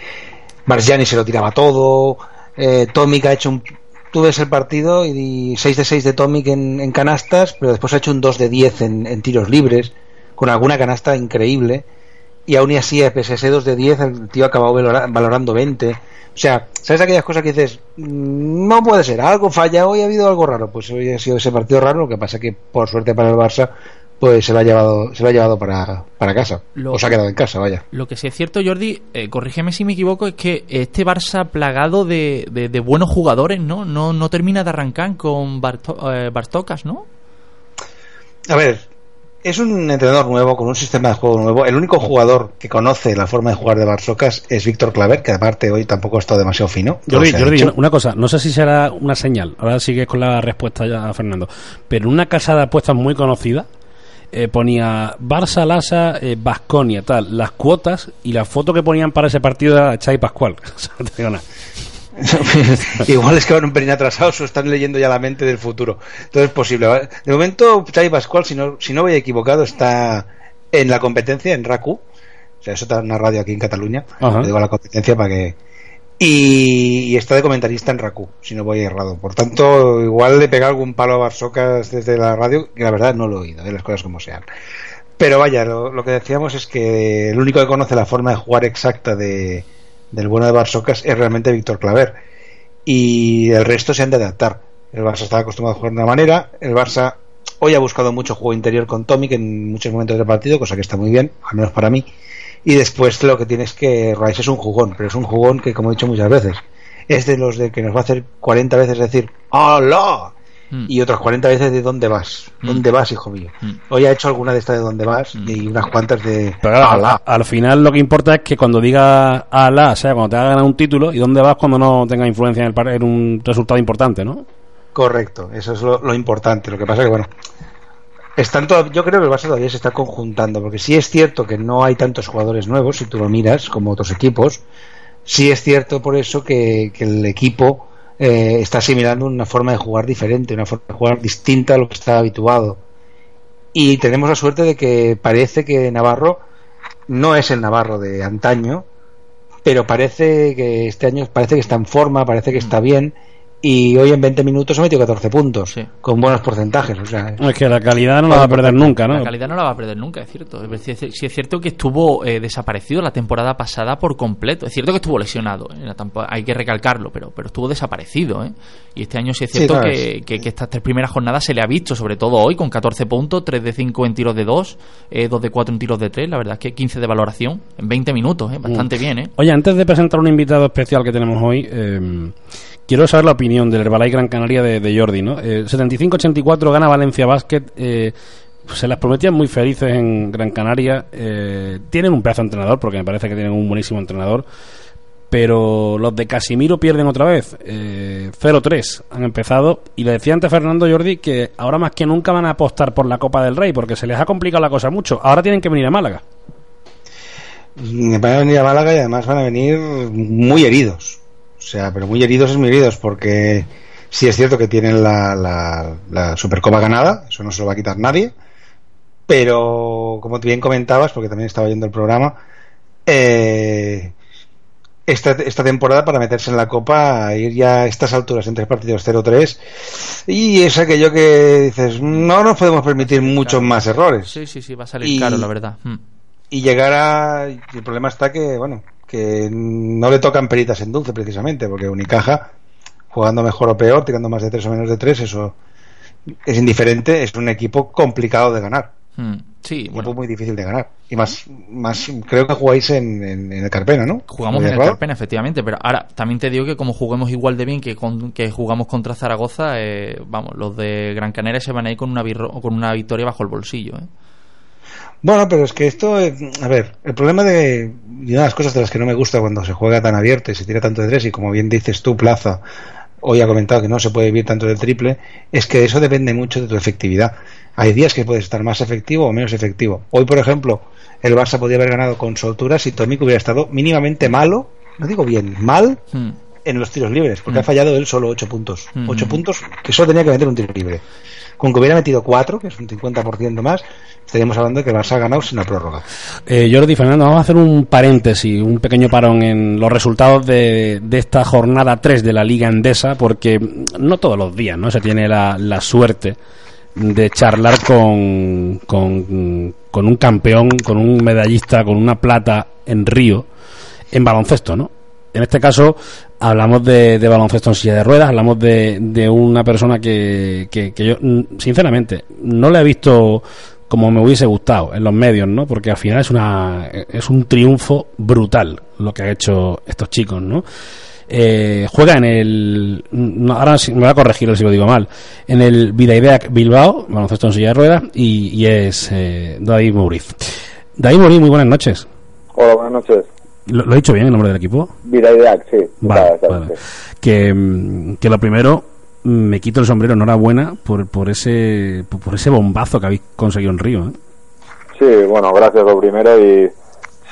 F: Margiani se lo tiraba todo, eh, Tomic ha hecho un. Tú ves el partido y 6 de 6 de Tomic en, canastas, pero después ha hecho un 2 de 10 en, tiros libres, con alguna canasta increíble. Y aún y así, pese a ese 2 de 10, el tío ha acabado valorando 20. O sea, ¿sabes aquellas cosas que dices? Mm, no puede ser, algo falla, hoy ha habido algo raro. Pues hoy ha sido ese partido raro, lo que pasa que, por suerte para el Barça, pues se lo ha llevado, se lo ha llevado para, para casa. o se ha quedado en casa, vaya.
C: Lo que sí es cierto, Jordi, eh, corrígeme si me equivoco, es que este Barça plagado de, de, buenos jugadores, ¿no? ¿no? No termina de arrancar con eh, Bartocas, ¿no?
F: A ver, es un entrenador nuevo, con un sistema de juego nuevo. El único jugador que conoce la forma de jugar de Bartocas es Víctor Claver, que aparte hoy tampoco ha estado demasiado fino.
B: Jordi, Jordi una cosa, no sé si será una señal, ahora sigue con la respuesta ya, Fernando, pero una casa de apuestas muy conocida eh, ponía Barça, Lasa, eh, Basconia, tal, las cuotas y la foto que ponían para ese partido era Chai Pascual.
F: Igual es que van un pelín atrasados o están leyendo ya la mente del futuro. Entonces es posible. De momento, Chai Pascual, si no, si no voy equivocado, está en la competencia en RACU. O sea, eso está en una radio aquí en Cataluña. digo la competencia para que y, está de comentarista en Raku, si no voy errado. Por tanto, igual le pega algún palo a Barsocas desde la radio, que la verdad no lo he oído, de las cosas como sean. Pero vaya, lo, que decíamos es que el único que conoce la forma de jugar exacta de, del bueno de Barsocas es realmente Víctor Claver. Y el resto se han de adaptar. El Barça estaba acostumbrado a jugar de una manera, el Barça hoy ha buscado mucho juego interior con Tomic en muchos momentos del partido, cosa que está muy bien, al menos para mí y después lo que tienes que Rice es un jugón, pero es un jugón que como he dicho muchas veces, es de los de que nos va a hacer 40 veces decir ¡Hola! Mm. Y otras 40 veces de ¿dónde vas? Mm. ¿Dónde vas, hijo mío? Mm. Hoy ha hecho alguna de estas de ¿dónde vas? Y unas cuantas de
B: Al, final lo que importa es que cuando diga Alá, o sea, cuando te haga ganar un título, ¿y dónde vas cuando no tenga influencia en, el, en un resultado importante, no?
F: Correcto, eso es lo, lo importante. Lo que pasa que, bueno, están yo creo que el Barça todavía se está conjuntando, porque sí es cierto que no hay tantos jugadores nuevos, si tú lo miras, como otros equipos. Sí es cierto por eso que, el equipo eh, está asimilando una forma de jugar diferente, una forma de jugar distinta a lo que está habituado. Y tenemos la suerte de que parece que Navarro no es el Navarro de antaño, pero parece que este año parece que está en forma, parece que está bien y hoy en 20 minutos ha metido 14 puntos con buenos porcentajes o sea
B: es que la calidad no la va a perder nunca ¿no?
C: la calidad no la va a perder nunca es cierto si es, cierto que estuvo eh, desaparecido la temporada pasada por completo es cierto que estuvo lesionado ¿eh? hay que recalcarlo pero pero estuvo desaparecido ¿eh? y este año sí es cierto que, que, estas tres primeras jornadas se le ha visto sobre todo hoy con 14 puntos 3 de 5 en tiros de 2 2 de 4 en tiros de 3 la verdad es que 15 de valoración en 20 minutos bastante mm. bien
B: oye antes de presentar un invitado especial que tenemos hoy Quiero saber la opinión del Herbalife Gran Canaria de, Jordi, ¿no? 75-84 eh, gana Valencia Basket. Eh, se las prometían muy felices en Gran Canaria. Eh, tienen un pedazo de entrenador, porque me parece que tienen un buenísimo entrenador. Pero los de Casimiro pierden otra vez. 0-3 han empezado. Y le decía antes Fernando Jordi que ahora más que nunca van a apostar por la Copa del Rey, porque se les ha complicado la cosa mucho. Ahora tienen que venir a Málaga.
F: Van a venir a Málaga y además van a venir muy heridos o sea, pero muy heridos es muy heridos porque sí es cierto que tienen la, la, Supercopa ganada, eso no se lo va a quitar nadie. pero como bien comentabas, porque también estaba viendo el programa, eh, esta, esta temporada para meterse en la Copa, ir ya a estas alturas en tres partidos 0-3, y es aquello que dices, no nos podemos permitir muchos más errores.
C: Sí, sí, sí, va a salir caro, la verdad. Mm.
F: Y llegar a... El problema está que, bueno, que no le tocan peritas en dulce precisamente, porque Unicaja, jugando mejor o peor, tirando más de tres o menos de tres, eso es indiferente, es un equipo complicado de ganar.
C: Mm. Sí,
F: un equipo muy difícil de ganar. Y más, más creo que jugáis en, en, el Carpena, ¿no?
C: Jugamos en el Carpena, efectivamente, pero ahora también te digo que como juguemos igual de bien que, con, que jugamos contra Zaragoza, eh, vamos, los de Gran Canaria se van a ir con una, con una victoria bajo el bolsillo. ¿eh?
F: Bueno, pero es que esto, a ver, el problema de, y una de las cosas de las que no me gusta cuando se juega tan abierto y se tira tanto de tres y como bien dices tú, Plaza, hoy ha comentado que no se puede vivir tanto del triple, es que eso depende mucho de tu efectividad. Hay días que puedes estar más efectivo o menos efectivo. Hoy, por ejemplo, el Barça podía haber ganado con soltura si Tomic hubiera estado mínimamente malo, no digo bien, mal, hmm. en los tiros libres, porque hmm. ha fallado él solo 8 puntos. 8 hmm. puntos que solo tenía que meter un tiro libre. Con que hubiera metido 4, que es un 50% más, estaríamos hablando de que el Barça ha ganado sin la prórroga.
B: Eh, Jordi Fernando, vamos a hacer un paréntesis, un pequeño parón en los resultados de, esta jornada 3 de la Liga Endesa, porque no todos los días no se tiene la, suerte de charlar con, con, un campeón, con un medallista, con una plata en Río, en baloncesto, ¿no? En este caso hablamos de, de baloncesto en silla de ruedas, hablamos de, de una persona que, que, que, yo, sinceramente, no le he visto como me hubiese gustado en los medios, ¿no? Porque al final es una es un triunfo brutal lo que han hecho estos chicos, ¿no? Eh, juega en el. ahora me voy a corregir si lo digo mal. En el Vidaideac Bilbao, baloncesto en silla de ruedas, y, es eh, David Mauriz. David Mauriz, muy buenas noches.
G: Hola, buenas noches.
B: ¿Lo, he dicho bien el nombre del equipo?
G: Vidaideac, sí.
B: Vale, Que, que lo primero, me quito el sombrero, enhorabuena por, por, ese, por ese bombazo que habéis conseguido en Río. ¿eh?
G: Sí, bueno, gracias lo primero y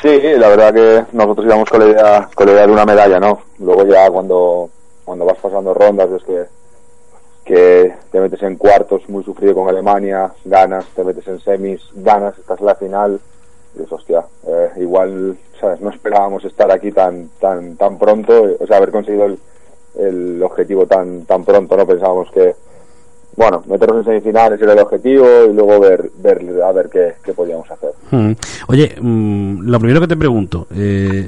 G: Sí, la verdad que nosotros íbamos con la idea, con la idea de una medalla, ¿no? Luego ya cuando, cuando vas pasando rondas es que, que te metes en cuartos muy sufrido con Alemania, ganas, te metes en semis, ganas, estás en la final y es hostia, eh, igual, ¿sabes? No esperábamos estar aquí tan, tan, tan pronto, o sea, haber conseguido el, el objetivo tan, tan pronto, ¿no? Pensábamos que, bueno, meternos en semifinales era el objetivo y luego ver, ver a ver qué, qué podíamos hacer.
B: Hmm. Oye, mm, lo primero que te pregunto, eh,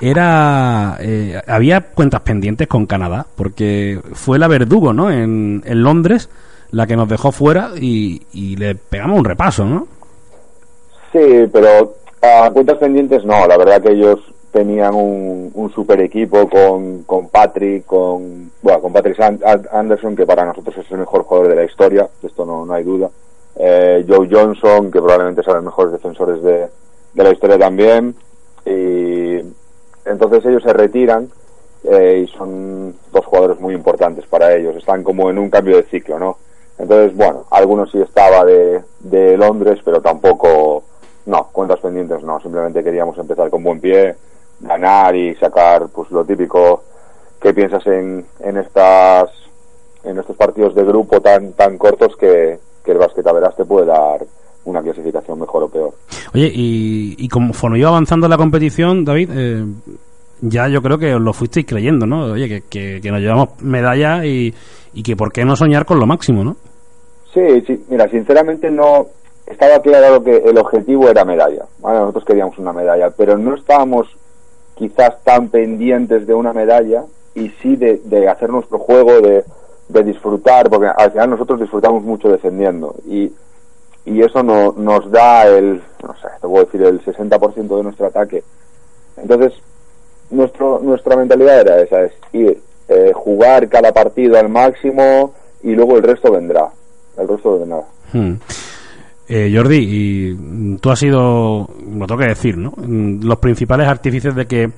B: era eh, había cuentas pendientes con Canadá porque fue la verdugo, ¿no? En, en Londres la que nos dejó fuera y, y le pegamos un repaso, ¿no?
G: Sí, pero a cuentas pendientes no, la verdad que ellos tenían un, un super equipo con, con Patrick, con, bueno, con Patrick Anderson, que para nosotros es el mejor jugador de la historia, esto no, no hay duda. Eh, Joe Johnson, que probablemente sea los mejores defensores de, de la historia también. Y entonces ellos se retiran eh, y son dos jugadores muy importantes para ellos. Están como en un cambio de ciclo, ¿no? Entonces, bueno, algunos sí estaba de, de Londres, pero tampoco, no, cuentas pendientes no. Simplemente queríamos empezar con buen pie ganar y sacar pues lo típico que piensas en, en estas en estos partidos de grupo tan tan cortos que, que el básquet a verás te puede dar una clasificación mejor o peor.
B: Oye, y, y conforme iba avanzando la competición, David, eh, ya yo creo que os lo fuisteis creyendo, ¿no? Oye, que, que, nos llevamos medalla y, y que por qué no soñar con lo máximo, ¿no?
G: Sí, sí, mira, sinceramente no estaba claro que el objetivo era medalla. nosotros queríamos una medalla, pero no estábamos quizás tan pendientes de una medalla y sí de, de hacer nuestro juego, de, de, disfrutar, porque al final nosotros disfrutamos mucho defendiendo y, y eso no, nos da el, no sé, te puedo decir, el 60% de nuestro ataque. Entonces, nuestro, nuestra mentalidad era esa, es ir, eh, jugar cada partido al máximo y luego el resto vendrá. El resto vendrá. Hmm.
B: Eh, Jordi, y tú has sido, lo tengo que decir, ¿no? Los principales artífices de que,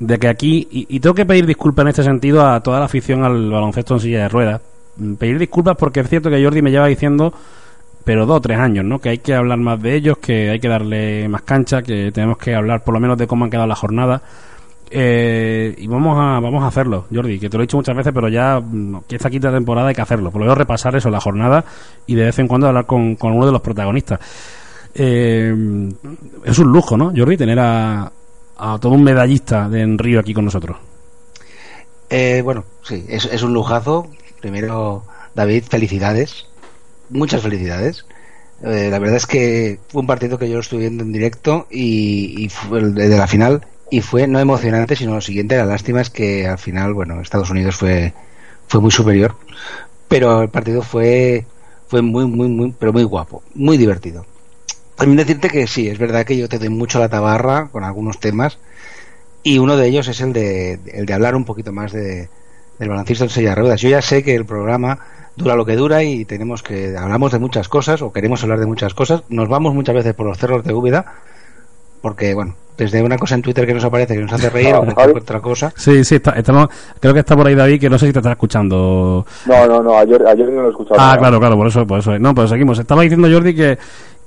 B: de que aquí, y, tengo que pedir disculpas en este sentido a toda la afición al baloncesto en silla de ruedas. Pedir disculpas porque es cierto que Jordi me lleva diciendo, pero dos o tres años, ¿no? Que hay que hablar más de ellos, que hay que darle más cancha, que tenemos que hablar por lo menos de cómo han quedado las jornadas. Eh, y vamos a, vamos a hacerlo, Jordi, que te lo he dicho muchas veces, pero ya mm, que esta quinta temporada hay que hacerlo. Por lo menos repasar eso, la jornada, y de vez en cuando hablar con, uno de los protagonistas. Eh, es un lujo, ¿no, Jordi, tener a, a todo un medallista de en Río aquí con nosotros.
F: Eh, bueno, sí, es, un lujazo. Primero, David, felicidades. Muchas felicidades. Eh, la verdad es que fue un partido que yo lo estuve viendo en directo y, y fue el de la final y fue no emocionante, sino lo siguiente, la lástima es que al final, bueno, Estados Unidos fue fue muy superior, pero el partido fue fue muy muy muy pero muy guapo, muy divertido. También decirte que sí, es verdad que yo te doy mucho la tabarra con algunos temas y uno de ellos es el de el de hablar un poquito más de del balancista en silla ruedas. Yo ya sé que el programa dura lo que dura y tenemos que hablamos de muchas cosas o queremos hablar de muchas cosas. Nos vamos muchas veces por los cerros de Úbeda porque bueno, desde una cosa en Twitter que nos aparece que nos hace reír o cualquier otra cosa.
B: Sí, sí, está, estamos, creo que está por ahí David, que no sé si te está escuchando.
G: No, no, no, ayer, ayer no lo he escuchado.
B: Ah,
G: nada.
B: claro, claro, por eso, por eso. No, pues seguimos. Estaba diciendo Jordi que,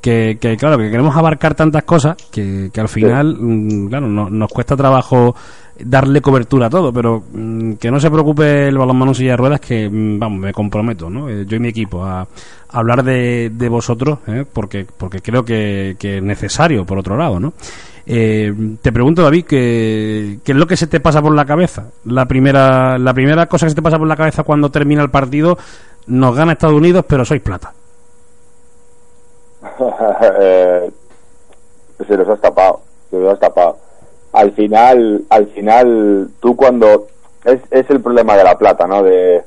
B: que, que, claro, que queremos abarcar tantas cosas que, que al final, mm, claro, no- nos cuesta trabajo darle cobertura a todo, pero mm, que no se preocupe el balonmano en silla de ruedas, que, mm, vamos, me comprometo, ¿no? Eh, Yo y mi equipo a, a hablar de, de vosotros, ¿eh? porque, porque creo que, que es necesario, por otro lado, ¿no? Eh, te pregunto, David, ¿qué, ¿qué es lo que se te pasa por la cabeza? La primera, la primera cosa que se te pasa por la cabeza cuando termina el partido, nos gana Estados Unidos, pero sois plata.
G: Eh, se los has tapado, se los has tapado. Al final, al final, tú cuando es, es el problema de la plata, ¿no? De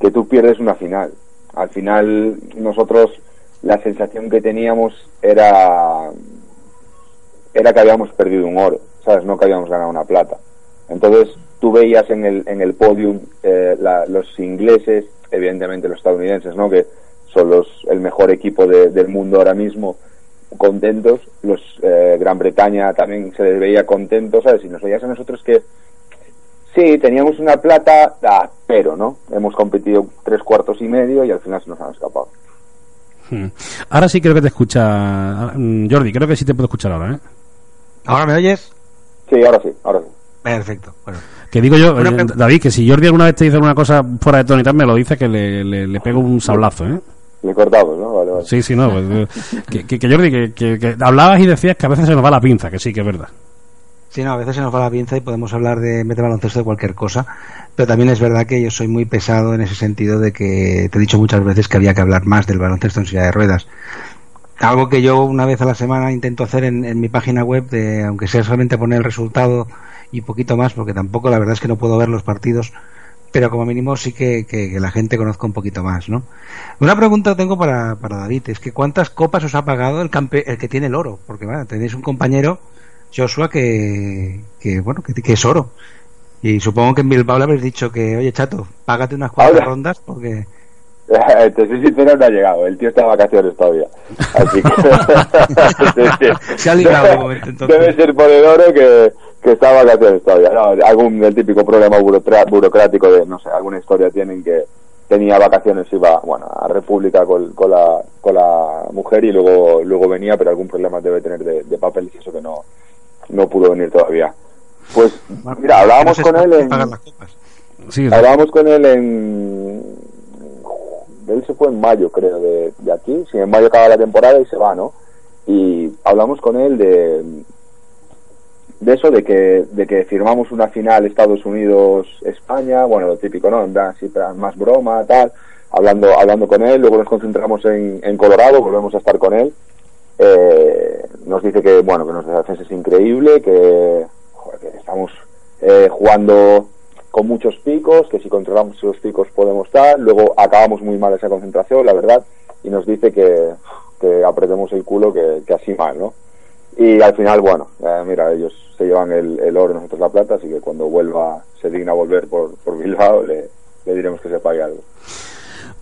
G: que tú pierdes una final. Al final, nosotros la sensación que teníamos era era que habíamos perdido un oro, ¿sabes? No que habíamos ganado una plata. Entonces, tú veías en el, en el podium eh, la- los ingleses, evidentemente los estadounidenses, ¿no? Que son los, el mejor equipo de- del mundo ahora mismo, contentos. Los eh, Gran Bretaña también se les veía contentos, ¿sabes? Y nos veías a nosotros que sí, teníamos una plata, ah, pero, ¿no? Hemos competido tres cuartos y medio y al final se nos han escapado.
B: Hmm. Ahora sí creo que te escucha mm, Jordi, creo que sí te puedo escuchar ahora, ¿eh?
F: ¿Ahora me oyes?
G: Sí, ahora sí, ahora sí.
F: Perfecto. Bueno,
B: Que digo yo, eh. David, que si Jordi alguna vez te dice alguna cosa fuera de tono y tal, me lo dice que le, le, le pego un sablazo, ¿eh?
G: Le cortamos, ¿no? Vale, vale.
B: Sí, sí, no. pues, eh, que, que, que Jordi, que, que- que hablabas y decías que a veces se nos va la pinza, que sí, que es verdad.
F: Sí, no, a veces se nos va la pinza y podemos hablar de de baloncesto de cualquier cosa, pero también es verdad que yo soy muy pesado en ese sentido de que te he dicho muchas veces que había que hablar más del baloncesto en silla de ruedas. Algo que yo una vez a la semana intento hacer en, en mi página web, de, aunque sea solamente poner el resultado y poquito más, porque tampoco la verdad es que no puedo ver los partidos, pero como mínimo sí que, que- que la gente conozca un poquito más, ¿no? Una pregunta tengo para, para David, es que ¿cuántas copas os ha pagado el, campe- el que tiene el oro? Porque bueno, tenéis un compañero, Joshua, que, que bueno, que, que es oro. Y supongo que en Bilbao le habéis dicho que, oye, chato, págate unas cuantas rondas porque...
G: Te soy sincero, no ha llegado. El tío está de vacaciones todavía. Así que.
F: Se ha ligado de momento, entonces.
G: Debe ser por el oro que, que está vacaciones todavía. No, algún el típico problema burocrático de, no sé, alguna historia tienen que tenía vacaciones, iba, bueno, a República con, con, la, con la mujer y luego, luego venía, pero algún problema debe tener de, de papeles y eso que no, no pudo venir todavía. Pues, mira, hablábamos con él en.
B: Sí,
G: Hablábamos con él en. Él se fue en mayo, creo, de, de aquí. Si en mayo acaba la temporada y se va, ¿no? Y hablamos con él de. De eso, de que, de que firmamos una final Estados Unidos-España, bueno, lo típico, ¿no? En plan, más broma, tal. Hablando, hablando con él, luego nos concentramos en, en Colorado, volvemos a estar con él. Eh, nos dice que, bueno, que nuestra defensa es increíble, que estamos eh, jugando con muchos picos, que si controlamos esos picos podemos estar, luego acabamos muy mal esa concentración, la verdad, y nos dice que, que apretemos el culo, que, que así mal, ¿no? Y al final, bueno, eh, mira, ellos se llevan el, el oro, nosotros la plata, así que cuando vuelva, se digna volver por, por Bilbao, le, le diremos que se pague algo.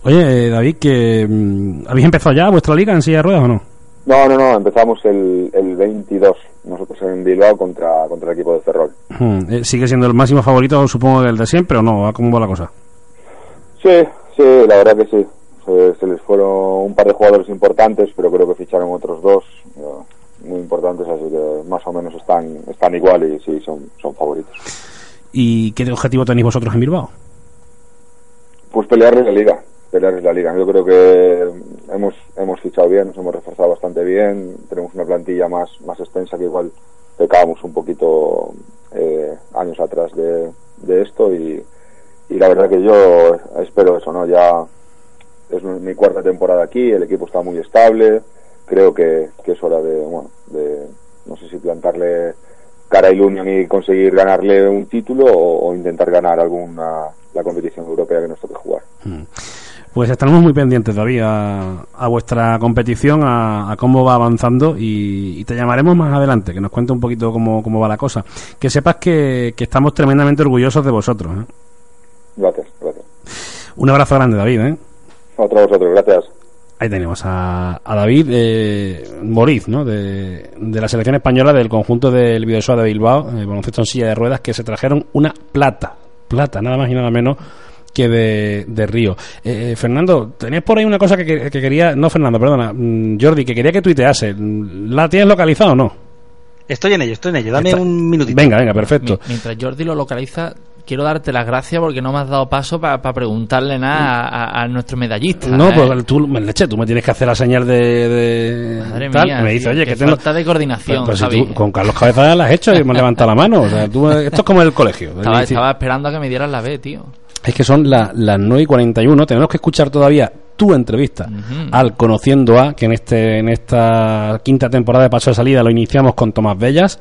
B: Oye, eh, David, que mm, ¿habéis empezado ya vuestra liga en silla de ruedas o no?
G: No, no, no, empezamos el, el 22, nosotros en Bilbao contra, contra el equipo de Ferrol.
B: Hmm, eh, ¿Sigue siendo el máximo favorito, supongo, del de siempre o no? ¿A ¿Cómo va la cosa?
G: Sí, sí, la verdad que sí. Se, se les fueron un par de jugadores importantes, pero creo que ficharon otros dos muy importantes, así que más o menos están, están igual y sí, son, son favoritos.
B: ¿Y qué objetivo tenéis vosotros en Bilbao?
G: Pues pelear la liga.
E: pelearles la liga. Yo creo que hemos, hemos fichado bien, nos hemos reforzado bastante bien, tenemos una plantilla más, más extensa que igual pecábamos un poquito eh, años atrás de, de esto y, y la verdad que yo espero eso, ¿no? Ya es mi cuarta temporada aquí, el equipo está muy estable, creo que, que es hora de, bueno, de, no sé si plantarle cara a Union y conseguir ganarle un título o, o intentar ganar alguna la competición europea que nos toque jugar.
B: Pues estaremos muy pendientes todavía a, a vuestra competición, a, a cómo va avanzando y, y te llamaremos más adelante, que nos cuente un poquito cómo, cómo va la cosa. Que sepas que, que estamos tremendamente orgullosos de vosotros. ¿eh?
E: Gracias, gracias.
B: Un abrazo grande, David. ¿eh?
E: Otro a vosotros, gracias.
B: Ahí tenemos a, a David eh, Moriz, ¿no? De, de la selección española del conjunto del Videosoa de Bilbao, eh, baloncesto en silla de ruedas, que se trajeron una plata, plata, nada más y nada menos que de, de Río. Eh, Fernando, tenías por ahí una cosa que, que- que quería, no Fernando, perdona, mm, Jordi, que quería que tuitease. ¿La tienes localizada o no?
F: Estoy en ello, estoy en ello. Dame
B: Está-
F: un minutito.
B: Venga, venga, perfecto.
C: Mi- mientras Jordi lo localiza, quiero darte las gracias porque no me has dado paso para preguntarle nada a, a- a nuestro medallista.
B: No,
C: ¿eh?
B: pues tú, me- leche, tú me tienes que hacer la señal de. de
C: Madre
B: tal,
C: mía,
B: me dice, oye, que tengo.
C: falta de coordinación,
B: Pero si
C: Javi.
B: tú con Carlos Cabeza la has hecho y me has levantado la mano. O sea, tú- esto es como el colegio.
C: Estaba esperando a que me dieras la B, tío.
B: Es que son la- las 9 y 41. Tenemos que escuchar todavía tu entrevista al Conociendo A, que en este en esta quinta temporada de Paso de Salida lo iniciamos con Tomás Bellas,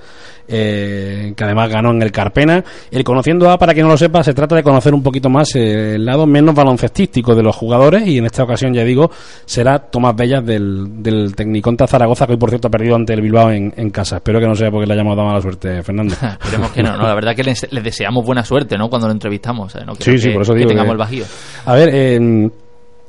B: eh, que además ganó en el Carpena. El Conociendo A, para quien no lo sepa, se trata de conocer un poquito más eh, el lado menos baloncestístico de los jugadores y en esta ocasión, ya digo, será Tomás Bellas del, del Tecniconta Zaragoza, que hoy por cierto ha perdido ante el Bilbao en, en casa. Espero que no sea porque le hayamos dado mala suerte, Fernando.
C: Esperemos que no, no. La verdad que les, les deseamos buena suerte, ¿no? Cuando lo entrevistamos, ¿eh? No
B: Sí, sí,
C: que,
B: por eso
C: que
B: digo
C: tengamos
B: que-
C: el bajío.
B: A ver, eh,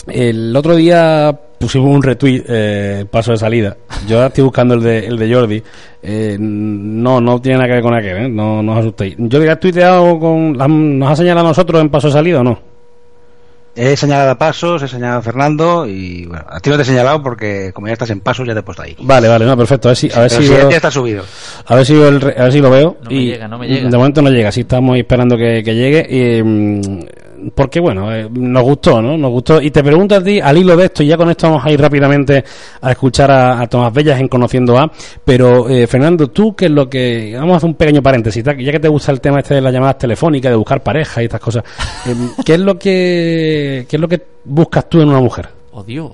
B: el otro día pusimos un retweet, eh, paso de salida. Yo ahora estoy buscando el de, el de Jordi. Eh, no, no tiene nada que ver con aquel, ¿eh? No, no os asustéis. Jordi, ¿has tuiteado con, la- ¿nos ha señalado a nosotros en paso de salida o no?
F: He señalado a Pasos, he señalado a Fernando y bueno, a ti no te he señalado porque como ya estás en Pasos ya te he puesto ahí.
B: Vale, vale, no, perfecto. A ver si, a ver si, veo-
F: ya está subido.
B: a ver si, veo el re- a ver si lo veo.
C: No me llega, no me llega.
B: De momento no llega, sí estamos esperando que, que llegue. Y, mm, porque bueno, eh, nos gustó, ¿no? Nos gustó. Y te pregunto a ti, al hilo de esto, y ya con esto vamos a ir rápidamente a escuchar a, a Tomás Bellas en Conociendo A. Pero, eh, Fernando, tú, ¿qué es lo que. Vamos a hacer un pequeño paréntesis, ya que te gusta el tema este de las llamadas telefónicas, de buscar pareja y estas cosas. eh, ¿Qué es lo que. ¿Qué es lo que buscas tú en una mujer?
C: Oh, Dios.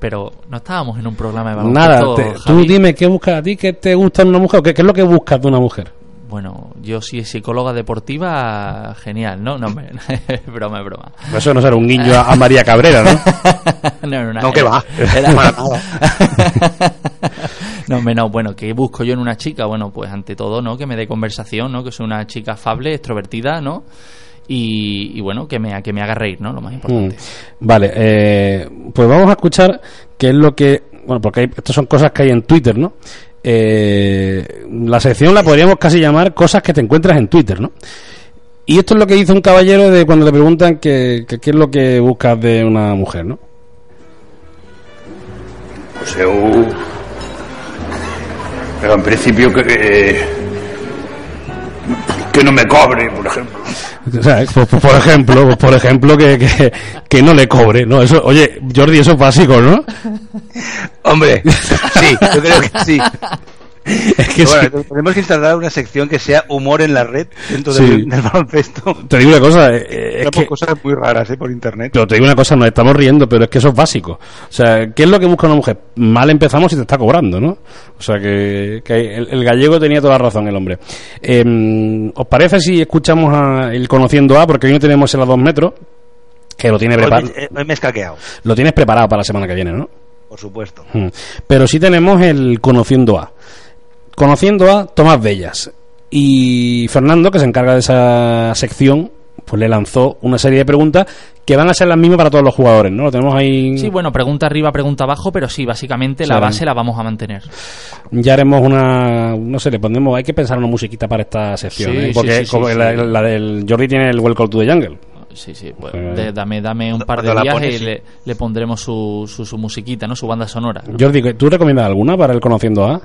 C: Pero no estábamos en un programa de
B: Nada,
C: baloncesto,
B: te- tú dime qué buscas a ti, qué te gusta en una mujer, o qué, qué es lo que buscas de una mujer.
C: Bueno, yo si es psicóloga deportiva, genial, ¿no? No, es broma, broma.
B: Eso no será un guiño a, a María Cabrera, ¿no?
C: no, no,
F: No, que
C: era-
F: va.
C: era- no, no, bueno, ¿qué busco yo en una chica? Bueno, pues ante todo, ¿no? Que me dé conversación, ¿no? Que sea una chica afable, extrovertida, ¿no? Y, y bueno, que me, que me haga reír, ¿no? Lo más importante.
B: Mm. Vale, eh, pues vamos a escuchar qué es lo que. Bueno, porque hay, estas son cosas que hay en Twitter, ¿no? Eh, la sección la podríamos casi llamar cosas que te encuentras en Twitter, ¿no? Y esto es lo que dice un caballero de cuando le preguntan que- que qué es lo que buscas de una mujer, ¿no?
H: Pues eu... Pero en principio que... eh, Que no me cobre, por ejemplo.
B: O sea, pues, por ejemplo, pues, por ejemplo que, que, que no le cobre, ¿no? Eso, oye, Jordi, eso es básico, ¿no?
F: Hombre, sí, yo creo que sí.
B: Es que
F: Bueno,
B: sí.
F: tenemos que instalar una sección que sea humor en la red dentro
B: Sí.
F: del, del baloncesto.
B: Te digo una cosa, eh, eh, es que
F: cosas muy raras ¿eh? por internet.
B: Pero te digo una cosa, nos estamos riendo, pero es que eso es básico. O sea, ¿qué es lo que busca una mujer? Mal empezamos y te está cobrando, ¿no? O sea, que, que el, el gallego tenía toda la razón, el hombre. Eh, ¿Os parece si escuchamos a el Conociendo A? Porque hoy no tenemos el a dos metros, que lo tiene preparado.
F: Hoy, eh, hoy me he escaqueado,
B: Lo tienes preparado para la semana que viene, ¿no?
F: por supuesto.
B: Mm. Pero sí tenemos el Conociendo A. Conociendo a Tomás Bellas. Y Fernando, que se encarga de esa sección, pues le lanzó una serie de preguntas que van a ser las mismas para todos los jugadores, ¿no? Lo tenemos ahí.
C: Sí, bueno, pregunta arriba, pregunta abajo, pero sí, básicamente la base la vamos a mantener.
B: Ya haremos una. No sé, le pondremos. Hay que pensar una musiquita para esta sección,
C: Sí,
B: ¿eh? Porque
C: sí, sí,
B: como
C: sí.
B: la, la del Jordi tiene el Welcome to the Jungle.
C: Sí, sí, pues
B: Eh.
C: de- dame, dame un par de días
F: pones,
C: y le, le pondremos su, su, su musiquita, ¿no? Su banda sonora.
B: Jordi, ¿tú recomiendas alguna para el Conociendo A?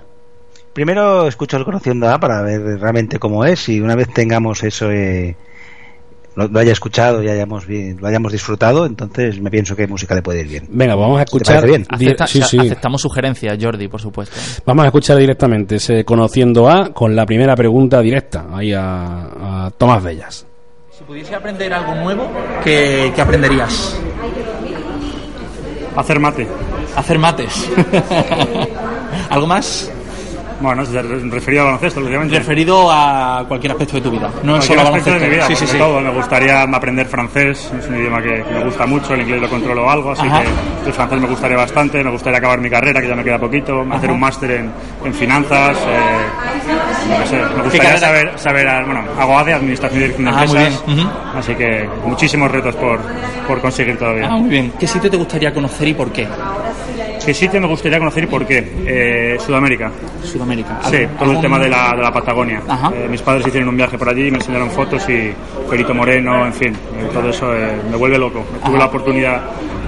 F: Primero escucho el Conociendo A para ver realmente cómo es y una vez tengamos eso eh, lo, lo haya escuchado y hayamos bien, lo hayamos disfrutado, entonces me pienso que música le puede ir bien.
B: Venga, vamos a
F: ¿Te
B: escuchar.
F: bien?
B: di-
C: Acepta-
B: sí,
C: o sea,
B: sí.
C: Aceptamos sugerencias, Jordi, por supuesto.
B: Vamos a escuchar directamente ese Conociendo a con la primera pregunta directa ahí a, a Tomás Bellas.
I: Si pudiese aprender algo nuevo, ¿qué, qué aprenderías?
J: Hacer mate.
I: Hacer mates. ¿Algo más?
J: Bueno, referido al baloncesto, lógicamente.
I: Referido a cualquier aspecto de tu vida. No es solo
J: aspecto
I: baloncesto.
J: de mi vida,
I: sí, sí, sí.
J: todo. Me gustaría aprender francés, es un idioma que, me gusta mucho, el inglés lo controlo algo, así
I: Ajá.
J: que el francés me gustaría bastante. Me gustaría acabar mi carrera, que ya me queda poquito, hacer un máster en, en finanzas. eh, no sé, me gustaría saber, saber, ah, bueno, hago ADE, Administración y Dirección de
I: Ah,
J: Empresas, así que muchísimos retos por, por conseguir todavía.
I: Ah, muy bien. ¿Qué sitio te gustaría conocer y por qué?
J: ¿Qué sitio me gustaría conocer y por qué? Eh, Sudamérica.
I: Sudamérica.
J: Sí,
I: ¿Algún-
J: todo el
I: algún-
J: tema de la, de la Patagonia. Eh, mis padres hicieron un viaje por allí, me enseñaron fotos y Perito Moreno, en fin, eh, todo eso eh, me vuelve loco. Tuve la oportunidad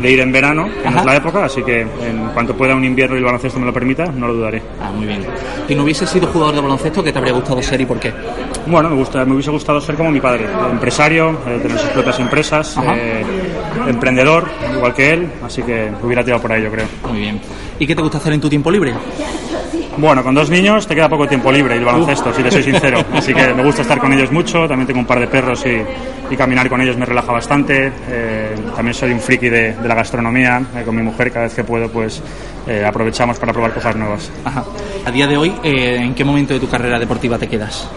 J: de ir en verano, que no es la época, así que en cuanto pueda un invierno y el baloncesto me lo permita, no lo dudaré.
I: Ah, muy bien. ¿Y no hubiese sido jugador de baloncesto, qué te habría gustado ser y por qué?
J: Bueno, me, gusta, me hubiese gustado ser como mi padre, empresario, eh, tener sus propias empresas, eh, emprendedor, igual que él, así que hubiera tirado por ahí, yo creo.
I: Muy bien. ¿Y qué te gusta hacer en tu tiempo libre?
J: Bueno, con dos niños te queda poco tiempo libre y el baloncesto, si te soy sincero. Así que me gusta estar con ellos mucho. También tengo un par de perros y, y caminar con ellos me relaja bastante. Eh, también soy un friki de, de la gastronomía. Eh, con mi mujer, cada vez que puedo, pues eh, aprovechamos para probar cosas nuevas.
I: Ajá. A día de hoy, ¿en qué momento de tu carrera deportiva te quedas?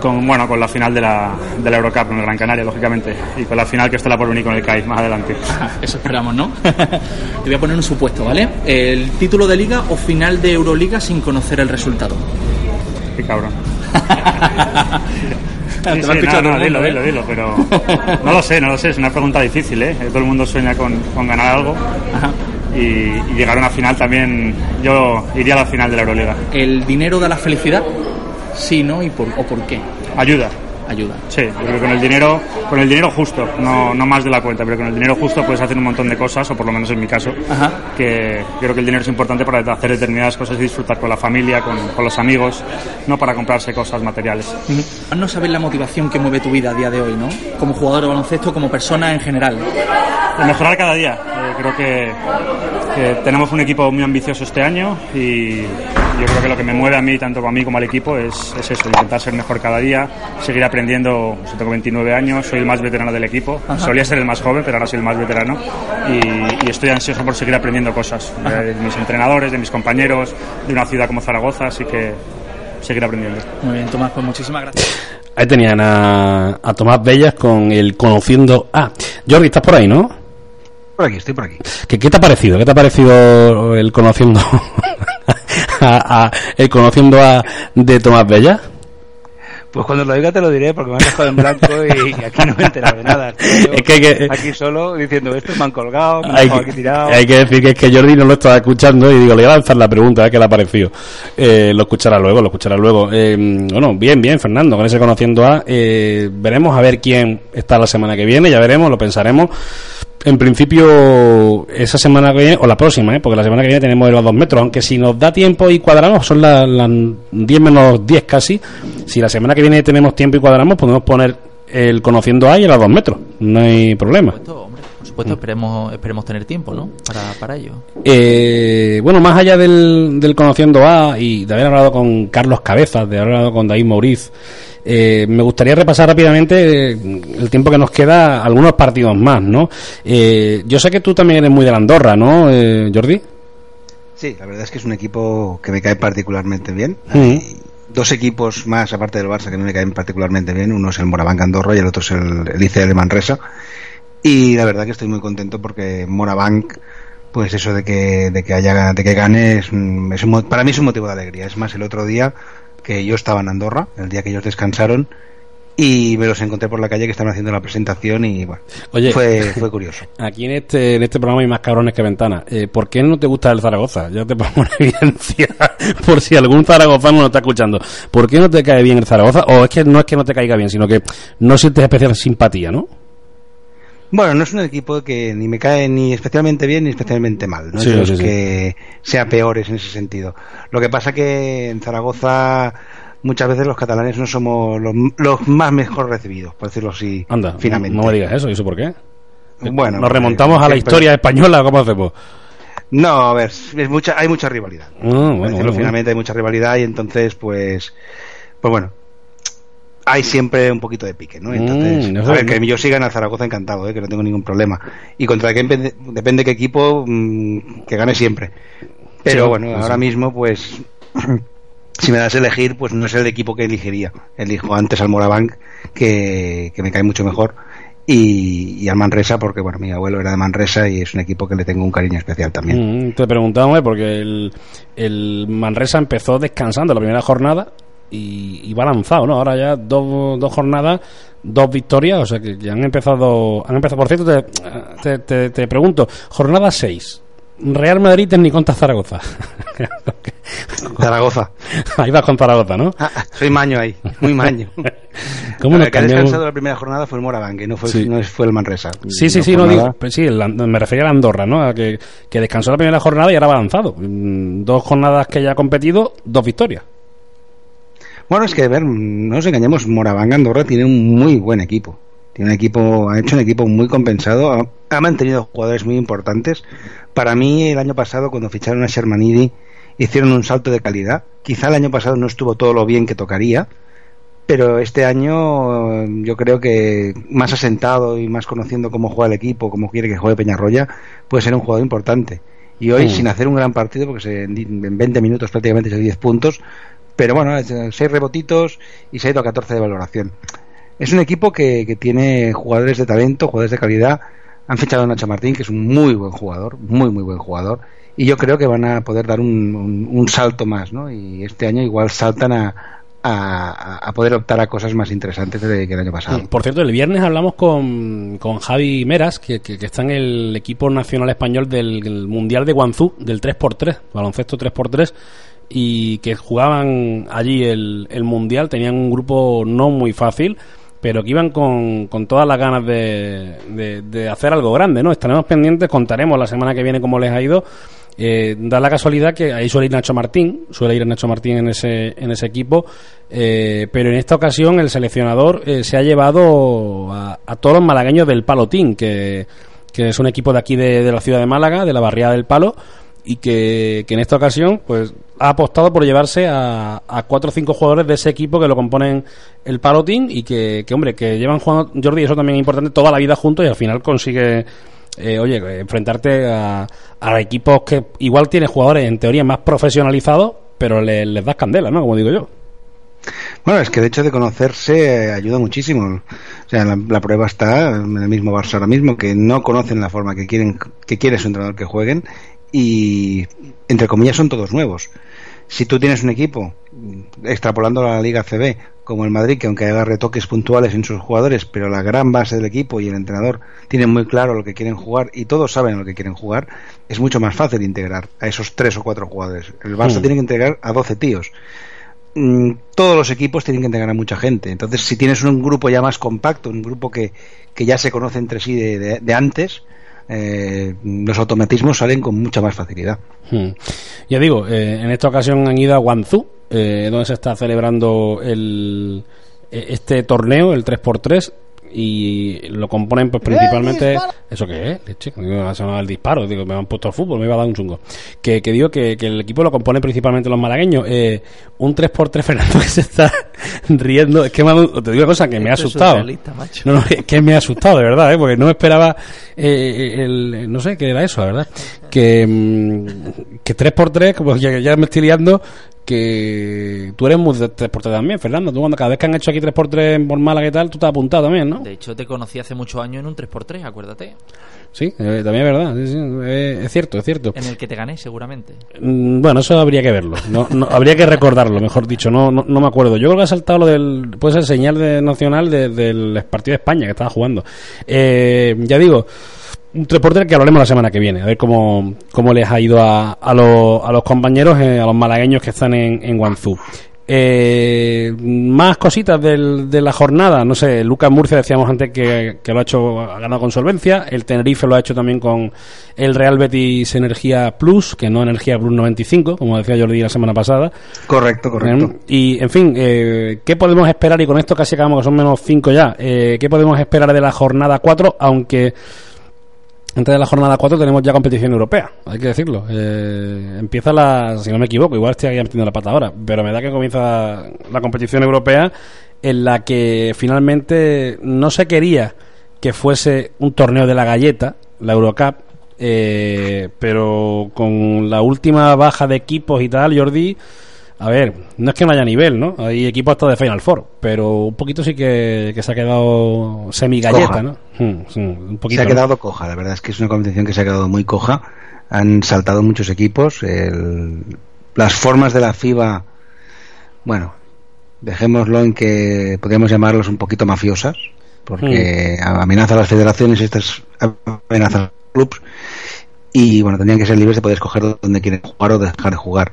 J: Con, bueno, con la final de la, de la Eurocup con el Gran Canaria, lógicamente. Y con la final que está la por venir con el CAI más adelante.
I: Eso esperamos, ¿no? Te voy a poner un supuesto, ¿vale? El título de liga o final de Euroliga sin conocer el resultado.
J: Qué cabrón. Sí, sí, no, no,
I: mundo,
J: dilo,
I: ¿eh?
J: dilo, dilo, pero no lo sé, no lo sé, es una pregunta difícil, ¿eh? Todo el mundo sueña con, con ganar algo
I: Ajá.
J: y, y llegar a una final también, yo iría a la final de la Euroliga.
I: ¿El dinero da la felicidad? Sí, ¿no? ¿Y por, ¿O por qué?
J: Ayuda,
I: Ayuda.
J: sí, yo creo que con el dinero, con el dinero justo, no, no más de la cuenta, pero con el dinero justo puedes hacer un montón de cosas, o por lo menos en mi caso,
I: Ajá.
J: que creo que el dinero es importante para hacer determinadas cosas y disfrutar con la familia, con, con los amigos, no para comprarse cosas materiales.
I: No sabes la motivación que mueve tu vida a día de hoy, ¿no? Como jugador de baloncesto, como persona en general.
J: de mejorar cada día. Eh, creo que, que tenemos un equipo muy ambicioso este año y yo creo que lo que me mueve a mí, tanto a mí como al equipo, es, es eso, intentar ser mejor cada día, seguir aprendiendo. Yo tengo 29 años, soy el más veterano del equipo. Solía ser el más joven, pero ahora soy el más veterano y, y estoy ansioso por seguir aprendiendo cosas de, mis entrenadores, de mis compañeros, de una ciudad como Zaragoza, así que seguir aprendiendo.
I: Muy bien, Tomás, pues muchísimas gracias.
B: Ahí tenían a, a Tomás Bellas con el Conociendo a. Jordi, estás por ahí, ¿no?
F: Por aquí, estoy por aquí.
B: ¿Qué, qué te ha parecido? ¿Qué te ha parecido el Conociendo a, a- el Conociendo a de Tomás Bellas?
F: Pues cuando lo diga te lo diré porque me han dejado en blanco y aquí no me he enterado de nada. Yo
B: Es que hay que-
F: aquí solo diciendo esto me han colgado, me han dejado
B: que,
F: aquí tirado.
B: hay que decir que es que Jordi no lo estaba escuchando y digo, le voy a lanzar la pregunta, ¿eh? ¿qué le ha parecido? Eh, lo escuchará luego, lo escuchará luego. Eh, bueno, bien, bien, Fernando, con ese conociendo a. eh, veremos a ver quién está la semana que viene, ya veremos, lo pensaremos. En principio, esa semana que viene, o la próxima, ¿eh? porque la semana que viene tenemos los dos metros, aunque si nos da tiempo y cuadramos, son las, las 10 menos 10 casi, si la semana que viene tenemos tiempo y cuadramos, podemos poner el conociendo a y a los dos metros, no hay problema.
C: Por supuesto, hombre, por supuesto, esperemos, esperemos tener tiempo, ¿no? Para, para ello.
B: Eh, bueno, más allá del, del Conociendo A y de haber hablado con Carlos Cabezas, de haber hablado con David Mauriz, eh, me gustaría repasar rápidamente eh, el tiempo que nos queda, algunos partidos más, ¿no? Eh, yo sé que tú también eres muy de la Andorra, ¿no, eh, Jordi?
F: Sí, la verdad es que es un equipo que me cae particularmente bien.
B: Mm.
F: Hay dos equipos más, aparte del Barça, que no me caen particularmente bien. Uno es el Morabanc Andorra y el otro es el, el ICL de Manresa. Y la verdad que estoy muy contento porque Morabanc, pues eso de que, de que haya, de que gane, es, es un para mí es un motivo de alegría. Es más, el otro día que yo estaba en Andorra, el día que ellos descansaron, y me los encontré por la calle que estaban haciendo la presentación y bueno,
B: Oye.
F: fue, fue curioso.
B: Aquí en este, en este programa hay más cabrones que ventanas. Eh, ¿Por qué no te gusta el Zaragoza? Ya te pongo en evidencia, por si algún zaragozano nos está escuchando. ¿Por qué no te cae bien el Zaragoza? O es que no es que no te caiga bien, sino que no sientes especial simpatía, ¿no?
F: Bueno, no es un equipo que ni me cae ni especialmente bien ni especialmente mal. No
B: Sí,
F: es de los
B: sí, sí.
F: que sea peores en ese sentido. Lo que pasa que en Zaragoza muchas veces los catalanes no somos los, los más mejor recibidos, por decirlo así,
B: Anda,
F: finamente.
B: no me digas eso, ¿y eso por qué?
F: Bueno,
B: ¿Nos remontamos a la
F: siempre-
B: historia española? ¿Cómo hacemos?
F: No, a ver, es mucha, hay mucha rivalidad.
B: Ah,
F: Por
B: bueno,
F: decirlo
B: bueno,
F: finalmente hay mucha rivalidad y entonces, pues, pues bueno, hay siempre un poquito de pique, ¿no? Entonces,
B: Mm,
F: a
B: eso
F: ver, que yo siga en el Zaragoza encantado, ¿eh? que no tengo ningún problema. Y contra qué depende, qué equipo, mm, que gane siempre. Pero
B: Sí,
F: bueno, ahora mismo, pues, si me das a elegir, pues no es el equipo que elegiría. Elijo antes al Morabank, que, que me cae mucho mejor. Y, y al Manresa, porque bueno, mi abuelo era de Manresa y es un equipo que le tengo un cariño especial también.
B: Mm, te preguntamos porque el, el Manresa empezó descansando la primera jornada y, y va lanzado, ¿no? Ahora ya dos, dos jornadas, dos victorias, o sea que ya han empezado, han empezado. Por cierto, te, te, te- te pregunto, jornada 6, Real Madrid técnico contra Zaragoza.
F: Zaragoza.
B: Ahí vas con Zaragoza, ¿no?
F: Ah, soy maño ahí, muy maño.
B: ¿Cómo nos
F: que ha descansado la primera jornada fue el Moraván, que no fue,
B: Sí.
F: no fue el Manresa.
B: Sí, sí,
F: No
B: sí, no digo, pues sí, el- me refería a la Andorra, ¿no? A que, que descansó la primera jornada y ahora va avanzado. Mm, Dos jornadas que ya ha competido, dos victorias.
F: Bueno, es que, a ver, no nos engañemos, Moraván Andorra tiene un muy buen equipo. Tiene un equipo, ha hecho un equipo muy compensado, ha, ha mantenido jugadores muy importantes. Para mí, el año pasado, cuando ficharon a Shermanidi, hicieron un salto de calidad. Quizá el año pasado no estuvo todo lo bien que tocaría, pero este año eh, yo creo que más asentado y más conociendo cómo juega el equipo, cómo quiere que juegue Peñarroya, puede ser un jugador importante. Y hoy,
B: Mm.
F: sin hacer un gran partido, porque se, en 20 minutos prácticamente se dio 10 puntos, pero bueno, 6 rebotitos y se ha ido a 14 de valoración. Es un equipo que, que tiene jugadores de talento, jugadores de calidad. Han fichado a Nacho Martín, que es un muy buen jugador, muy, muy buen jugador. Y yo creo que van a poder dar un, salto más, ¿no? Y este año igual saltan a, poder optar a cosas más interesantes de- que el año pasado.
B: Por cierto, el viernes hablamos con, con Javi Meras, que, que- está en el equipo nacional español del, Mundial de Guangzhou, del 3x3, baloncesto 3x3, y que jugaban allí el, el Mundial, tenían un grupo no muy fácil, pero que iban con, con todas las ganas de, de- de hacer algo grande, ¿no? Estaremos pendientes, contaremos la semana que viene cómo les ha ido. Eh, da la casualidad que ahí suele ir Nacho Martín, suele ir Nacho Martín en ese, en ese equipo, eh, pero en esta ocasión el seleccionador eh, se ha llevado a, a todos los malagueños del Palotín, que, que es un equipo de aquí de, de la ciudad de Málaga, de la barriada del Palo, y que, que en esta ocasión pues ha apostado por llevarse a, a cuatro o cinco jugadores de ese equipo que lo componen el Palotín y que, hombre, que llevan jugando, Jordi, eso también es importante, toda la vida juntos y al final consigue eh, oye, enfrentarte a, a equipos que igual tienen jugadores en teoría más profesionalizados, pero le- les das candela, ¿no? Como digo yo.
F: Bueno, es que el hecho de conocerse eh, ayuda muchísimo. O sea, la, la prueba está en el mismo Barça ahora mismo, que no conocen la forma que quieren que quiere su entrenador que jueguen y, entre comillas, son todos nuevos. Si tú tienes un equipo, extrapolando a la Liga CB, como el Madrid, que aunque haga retoques puntuales en sus jugadores, pero la gran base del equipo y el entrenador tienen muy claro lo que quieren jugar y todos saben lo que quieren jugar, es mucho más fácil integrar a esos tres o cuatro jugadores. El Barça
B: Mm.
F: tiene que integrar a 12 tíos mm, todos los equipos tienen que integrar a mucha gente. Entonces, si tienes un grupo ya más compacto, un grupo que, que ya se conoce entre sí de, de- de antes, eh, los automatismos salen con mucha más facilidad.
B: Hmm. Ya digo, eh, en esta ocasión han ido a Guangzhou, eh, donde se está celebrando el, este torneo, el 3x3, y lo componen pues principalmente... ¿Eso qué es? Leche, me ha sonado el disparo, digo, me han puesto al fútbol, me iba a dar un chungo. Que, que digo que, que el equipo lo componen principalmente los malagueños. Eh, un 3x3 Fernando que se está riendo, es que me ha, te digo una cosa que me ha
C: Esto es
B: asustado.
C: macho.
B: No, no, es que me ha asustado, de verdad, ¿eh? porque no esperaba eh, el, no sé qué era eso, la verdad. Que, mm, que 3x3, como ya, ya me estoy liando, que tú eres muy de 3x3 también, Fernando. Tú cuando cada vez que han hecho aquí 3x3 en por Málaga y tal, tú te has apuntado también, ¿no?
C: De hecho, te conocí hace muchos años en un 3x3, acuérdate.
B: Sí, eh, también es verdad, sí, sí, eh, es cierto, es cierto.
C: En el que te gané, seguramente.
B: Mm, Bueno, eso habría que verlo. No, no- habría que recordarlo, mejor dicho. No, no, no me acuerdo. Yo creo que ha saltado lo del. Puede ser señal de nacional de- del partido de España que estaba jugando. Eh, ya digo, un 3x3 que hablaremos la semana que viene. A ver cómo, cómo les ha ido a, a, los, a los compañeros, eh, a los malagueños que están en, en Guangzhou. Eh, más cositas del- de la jornada, no sé, Lucas Murcia decíamos antes que, que lo ha hecho, ha ganado con solvencia, el Tenerife lo ha hecho también con el Real Betis Energía Plus, que no Energía Plus 95, como decía Jordi la semana pasada.
F: Correcto, correcto.
B: Eh, Y, en fin, eh, ¿qué podemos esperar? Y con esto casi acabamos, que son menos 5 ya. Eh, ¿Qué podemos esperar de la jornada 4? Aunque antes de la jornada 4 tenemos ya competición europea, hay que decirlo. Eh, empieza la, si no me equivoco, igual estoy aquí metiendo la pata ahora, pero me da que comienza la competición europea en la que finalmente no se quería que fuese un torneo de la galleta, la Eurocup, eh, pero con la última baja de equipos y tal, Jordi, a ver, no es que no haya nivel, ¿no? Hay equipos hasta de Final Four, pero un poquito sí que, que se ha quedado semi-galleta. ¿no? Hmm, sí, un poquito,
F: se ha
B: ¿no?
F: quedado coja, la verdad es que es una competición que se ha quedado muy coja. Han saltado muchos equipos. el- las formas de la FIBA, bueno, dejémoslo en que podríamos llamarlos un poquito mafiosas, porque amenaza a las federaciones, estas amenazan a los clubs, y bueno, tendrían que ser libres de poder escoger dónde quieren jugar o dejar de jugar.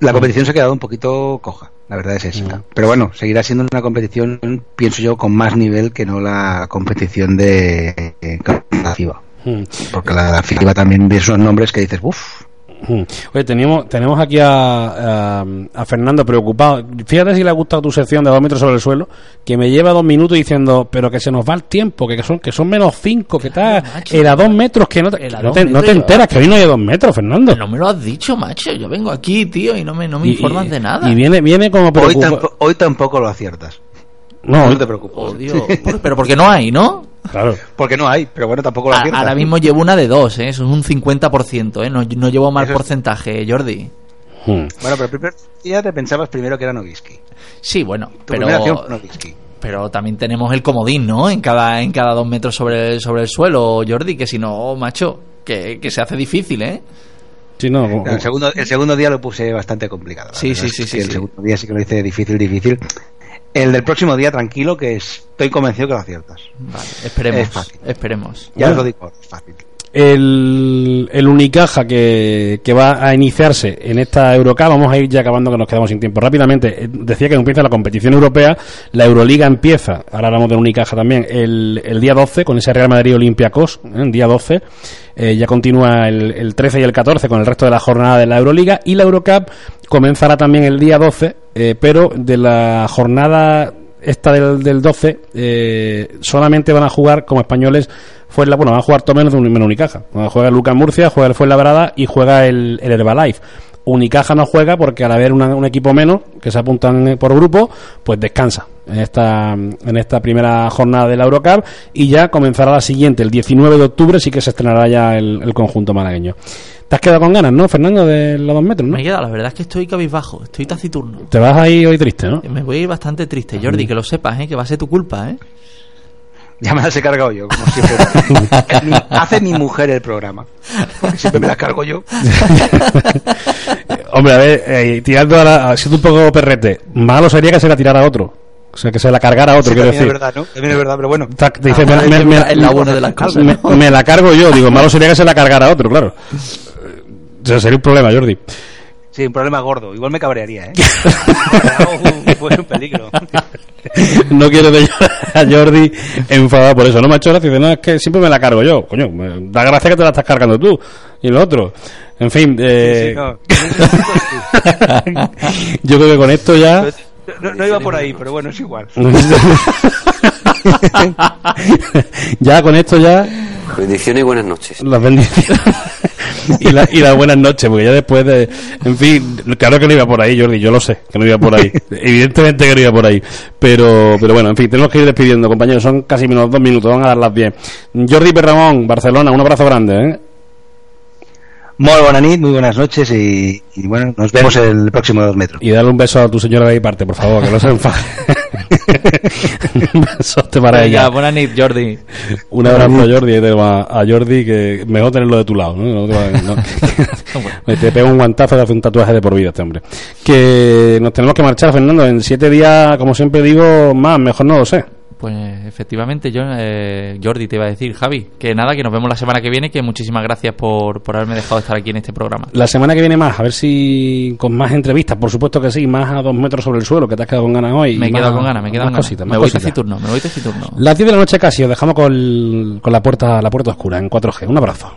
F: La competición se ha quedado un poquito coja, la verdad es esa. Pero bueno, seguirá siendo una competición, pienso yo, con más nivel que no la competición de eh, la FIBA.
B: Hmm.
F: Porque la, la FIBA también ve esos nombres que dices, uff.
B: Oye, tenemos, tenemos aquí a, a, a Fernando preocupado. Fíjate si le ha gustado tu sección de dos metros sobre el suelo, que me lleva dos minutos diciendo, pero que se nos va el tiempo, que son, que son menos cinco, que está,
C: macho.
B: era dos metros, que no te, no
C: dos
B: te, no te
C: metros,
B: enteras, que hoy no hay dos metros, Fernando.
C: No me lo has dicho, macho. Yo vengo aquí, tío, y no me, no me
B: Y-
C: informas
B: y-
C: de nada.
B: Y viene, viene como
F: hoy,
B: preocupa-
F: tampo- hoy tampoco lo aciertas.
B: No,
F: No te preocupes.
C: Oh, Dios. Pero porque no hay, ¿no?
B: Claro.
F: Porque no hay, pero bueno, tampoco lo
C: A-
F: aciertas.
C: ahora mismo llevo una de dos, ¿eh? Eso es un 50%, ¿eh? No, no llevo mal
F: Eso
C: porcentaje, Jordi.
B: Hmm.
F: Bueno, pero el primer día te pensabas primero que era Novisky.
C: Sí, bueno,
F: Tu acción
C: pero, pero también tenemos el comodín, ¿no? En cada, en cada dos metros sobre el, sobre el suelo, Jordi, que si no, macho, que, que se hace difícil, ¿eh?
B: Sí, no, como-
F: El segundo, el segundo día lo puse bastante complicado.
C: Sí, sí, sí, sí,
F: El
C: sí.
F: segundo día sí que lo hice difícil, difícil. El del próximo día, tranquilo, que estoy convencido que lo aciertas.
C: Vale, esperemos,
F: Es fácil.
C: esperemos.
F: Ya
B: Bueno.
F: os lo digo, es fácil.
B: el, el Unicaja que, que va a iniciarse en esta Eurocup, vamos a ir ya acabando que nos quedamos sin tiempo. Rápidamente, eh, decía que empieza la competición europea, la Euroliga empieza, ahora hablamos del Unicaja también, el, el día 12 con ese Real Madrid Olympiacos, ¿eh? el día 12. Eh, ya continúa el, el 13 y el 14 con el resto de la jornada de la Euroliga y la Eurocup comenzará también el día 12, eh, pero de la jornada esta del, del 12 eh, solamente van a jugar como españoles fue la bueno van a jugar todo menos de un menos Unicaja. Juega Lucas Murcia juega el Fuenlabrada y juega el, el Herbalife. Unicaja no juega porque al haber una- un equipo menos que se apuntan eh, por grupo pues descansa en esta en esta primera jornada de la Eurocup y ya comenzará la siguiente el 19 de octubre sí que se estrenará ya el conjunto malagueño te has quedado con ganas ¿no Fernando de los dos metros ¿no?
C: Me he quedado, la verdad es que estoy cabizbajo, estoy taciturno.
B: te vas ahí hoy triste ¿no?
C: Me voy a ir bastante triste, Jordi, que lo sepas, ¿eh? Que va a ser tu culpa, ¿eh?
F: Ya me las he cargado yo, como siempre. Hace mi mujer el programa. Porque siempre me las cargo yo.
B: Hombre, a ver, eh, tirando a la, siendo un poco perrete, malo sería que se la tirara a otro. O sea, que se la cargara a otro,
F: Sí,
B: quiero
F: también es
B: decir.
F: verdad, ¿no? También es verdad, pero bueno.
B: Dice,
C: Ah,
B: me, me- me-
C: es la buena de las cosas,
B: me-
C: ¿no?
B: me la cargo yo, digo, malo sería que se la cargara a otro, claro. Sea, sería un problema, Jordi.
F: Sí, un problema gordo. Igual me cabrearía, ¿eh? pues un peligro.
B: No quiero de a Jordi enfadado por eso. No me ha hecho gracia, dice, no, es que siempre me la cargo yo. Coño, me da gracia que te la estás cargando tú. Y lo otro. En fin, eh,
F: Sí, sí, no.
B: yo creo que con esto ya...
F: No, no iba por ahí, pero bueno, es igual.
B: ya con esto ya
K: Bendiciones y buenas noches.
B: las bendiciones y, la- y las buenas noches, porque ya después de. En fin, claro que no iba por ahí, Jordi, yo lo sé, que no iba por ahí. Evidentemente que no iba por ahí. Pero, pero bueno, en fin, tenemos que ir despidiendo, compañeros. Son casi menos dos minutos, van a dar las 10. Jordi Perramón, Barcelona, un abrazo grande, ¿eh?
F: Muy buena nit, muy buenas noches y, y bueno, nos vemos el próximo dos metros.
B: Y darle un beso a tu señora de mi parte, por favor, que no se enfade. un besote para
C: Venga,
B: ella.
C: buena nit, Jordi.
B: Un abrazo a Jordi, a, Jordi, que mejor tenerlo de tu lado, ¿no? No te va- no. te pega un guantazo de hace un tatuaje de por vida este hombre. Que nos tenemos que marchar, Fernando, en siete días, como siempre digo, más, mejor no lo sé.
C: Pues efectivamente, yo, eh, Jordi te iba a decir, Javi, que nada, que nos vemos la semana que viene, que muchísimas gracias por, por haberme dejado estar aquí en este programa.
B: La semana que viene más, a ver si con más entrevistas, por supuesto que sí, más a dos metros sobre el suelo, que te has quedado con ganas hoy.
C: Me he quedado con ganas, me he quedado con ganas.
B: cositas,
C: me voy taciturno, me voy taciturno.
B: Las 10 de la noche casi, os dejamos con, con la puerta la puerta oscura en 4G. Un abrazo.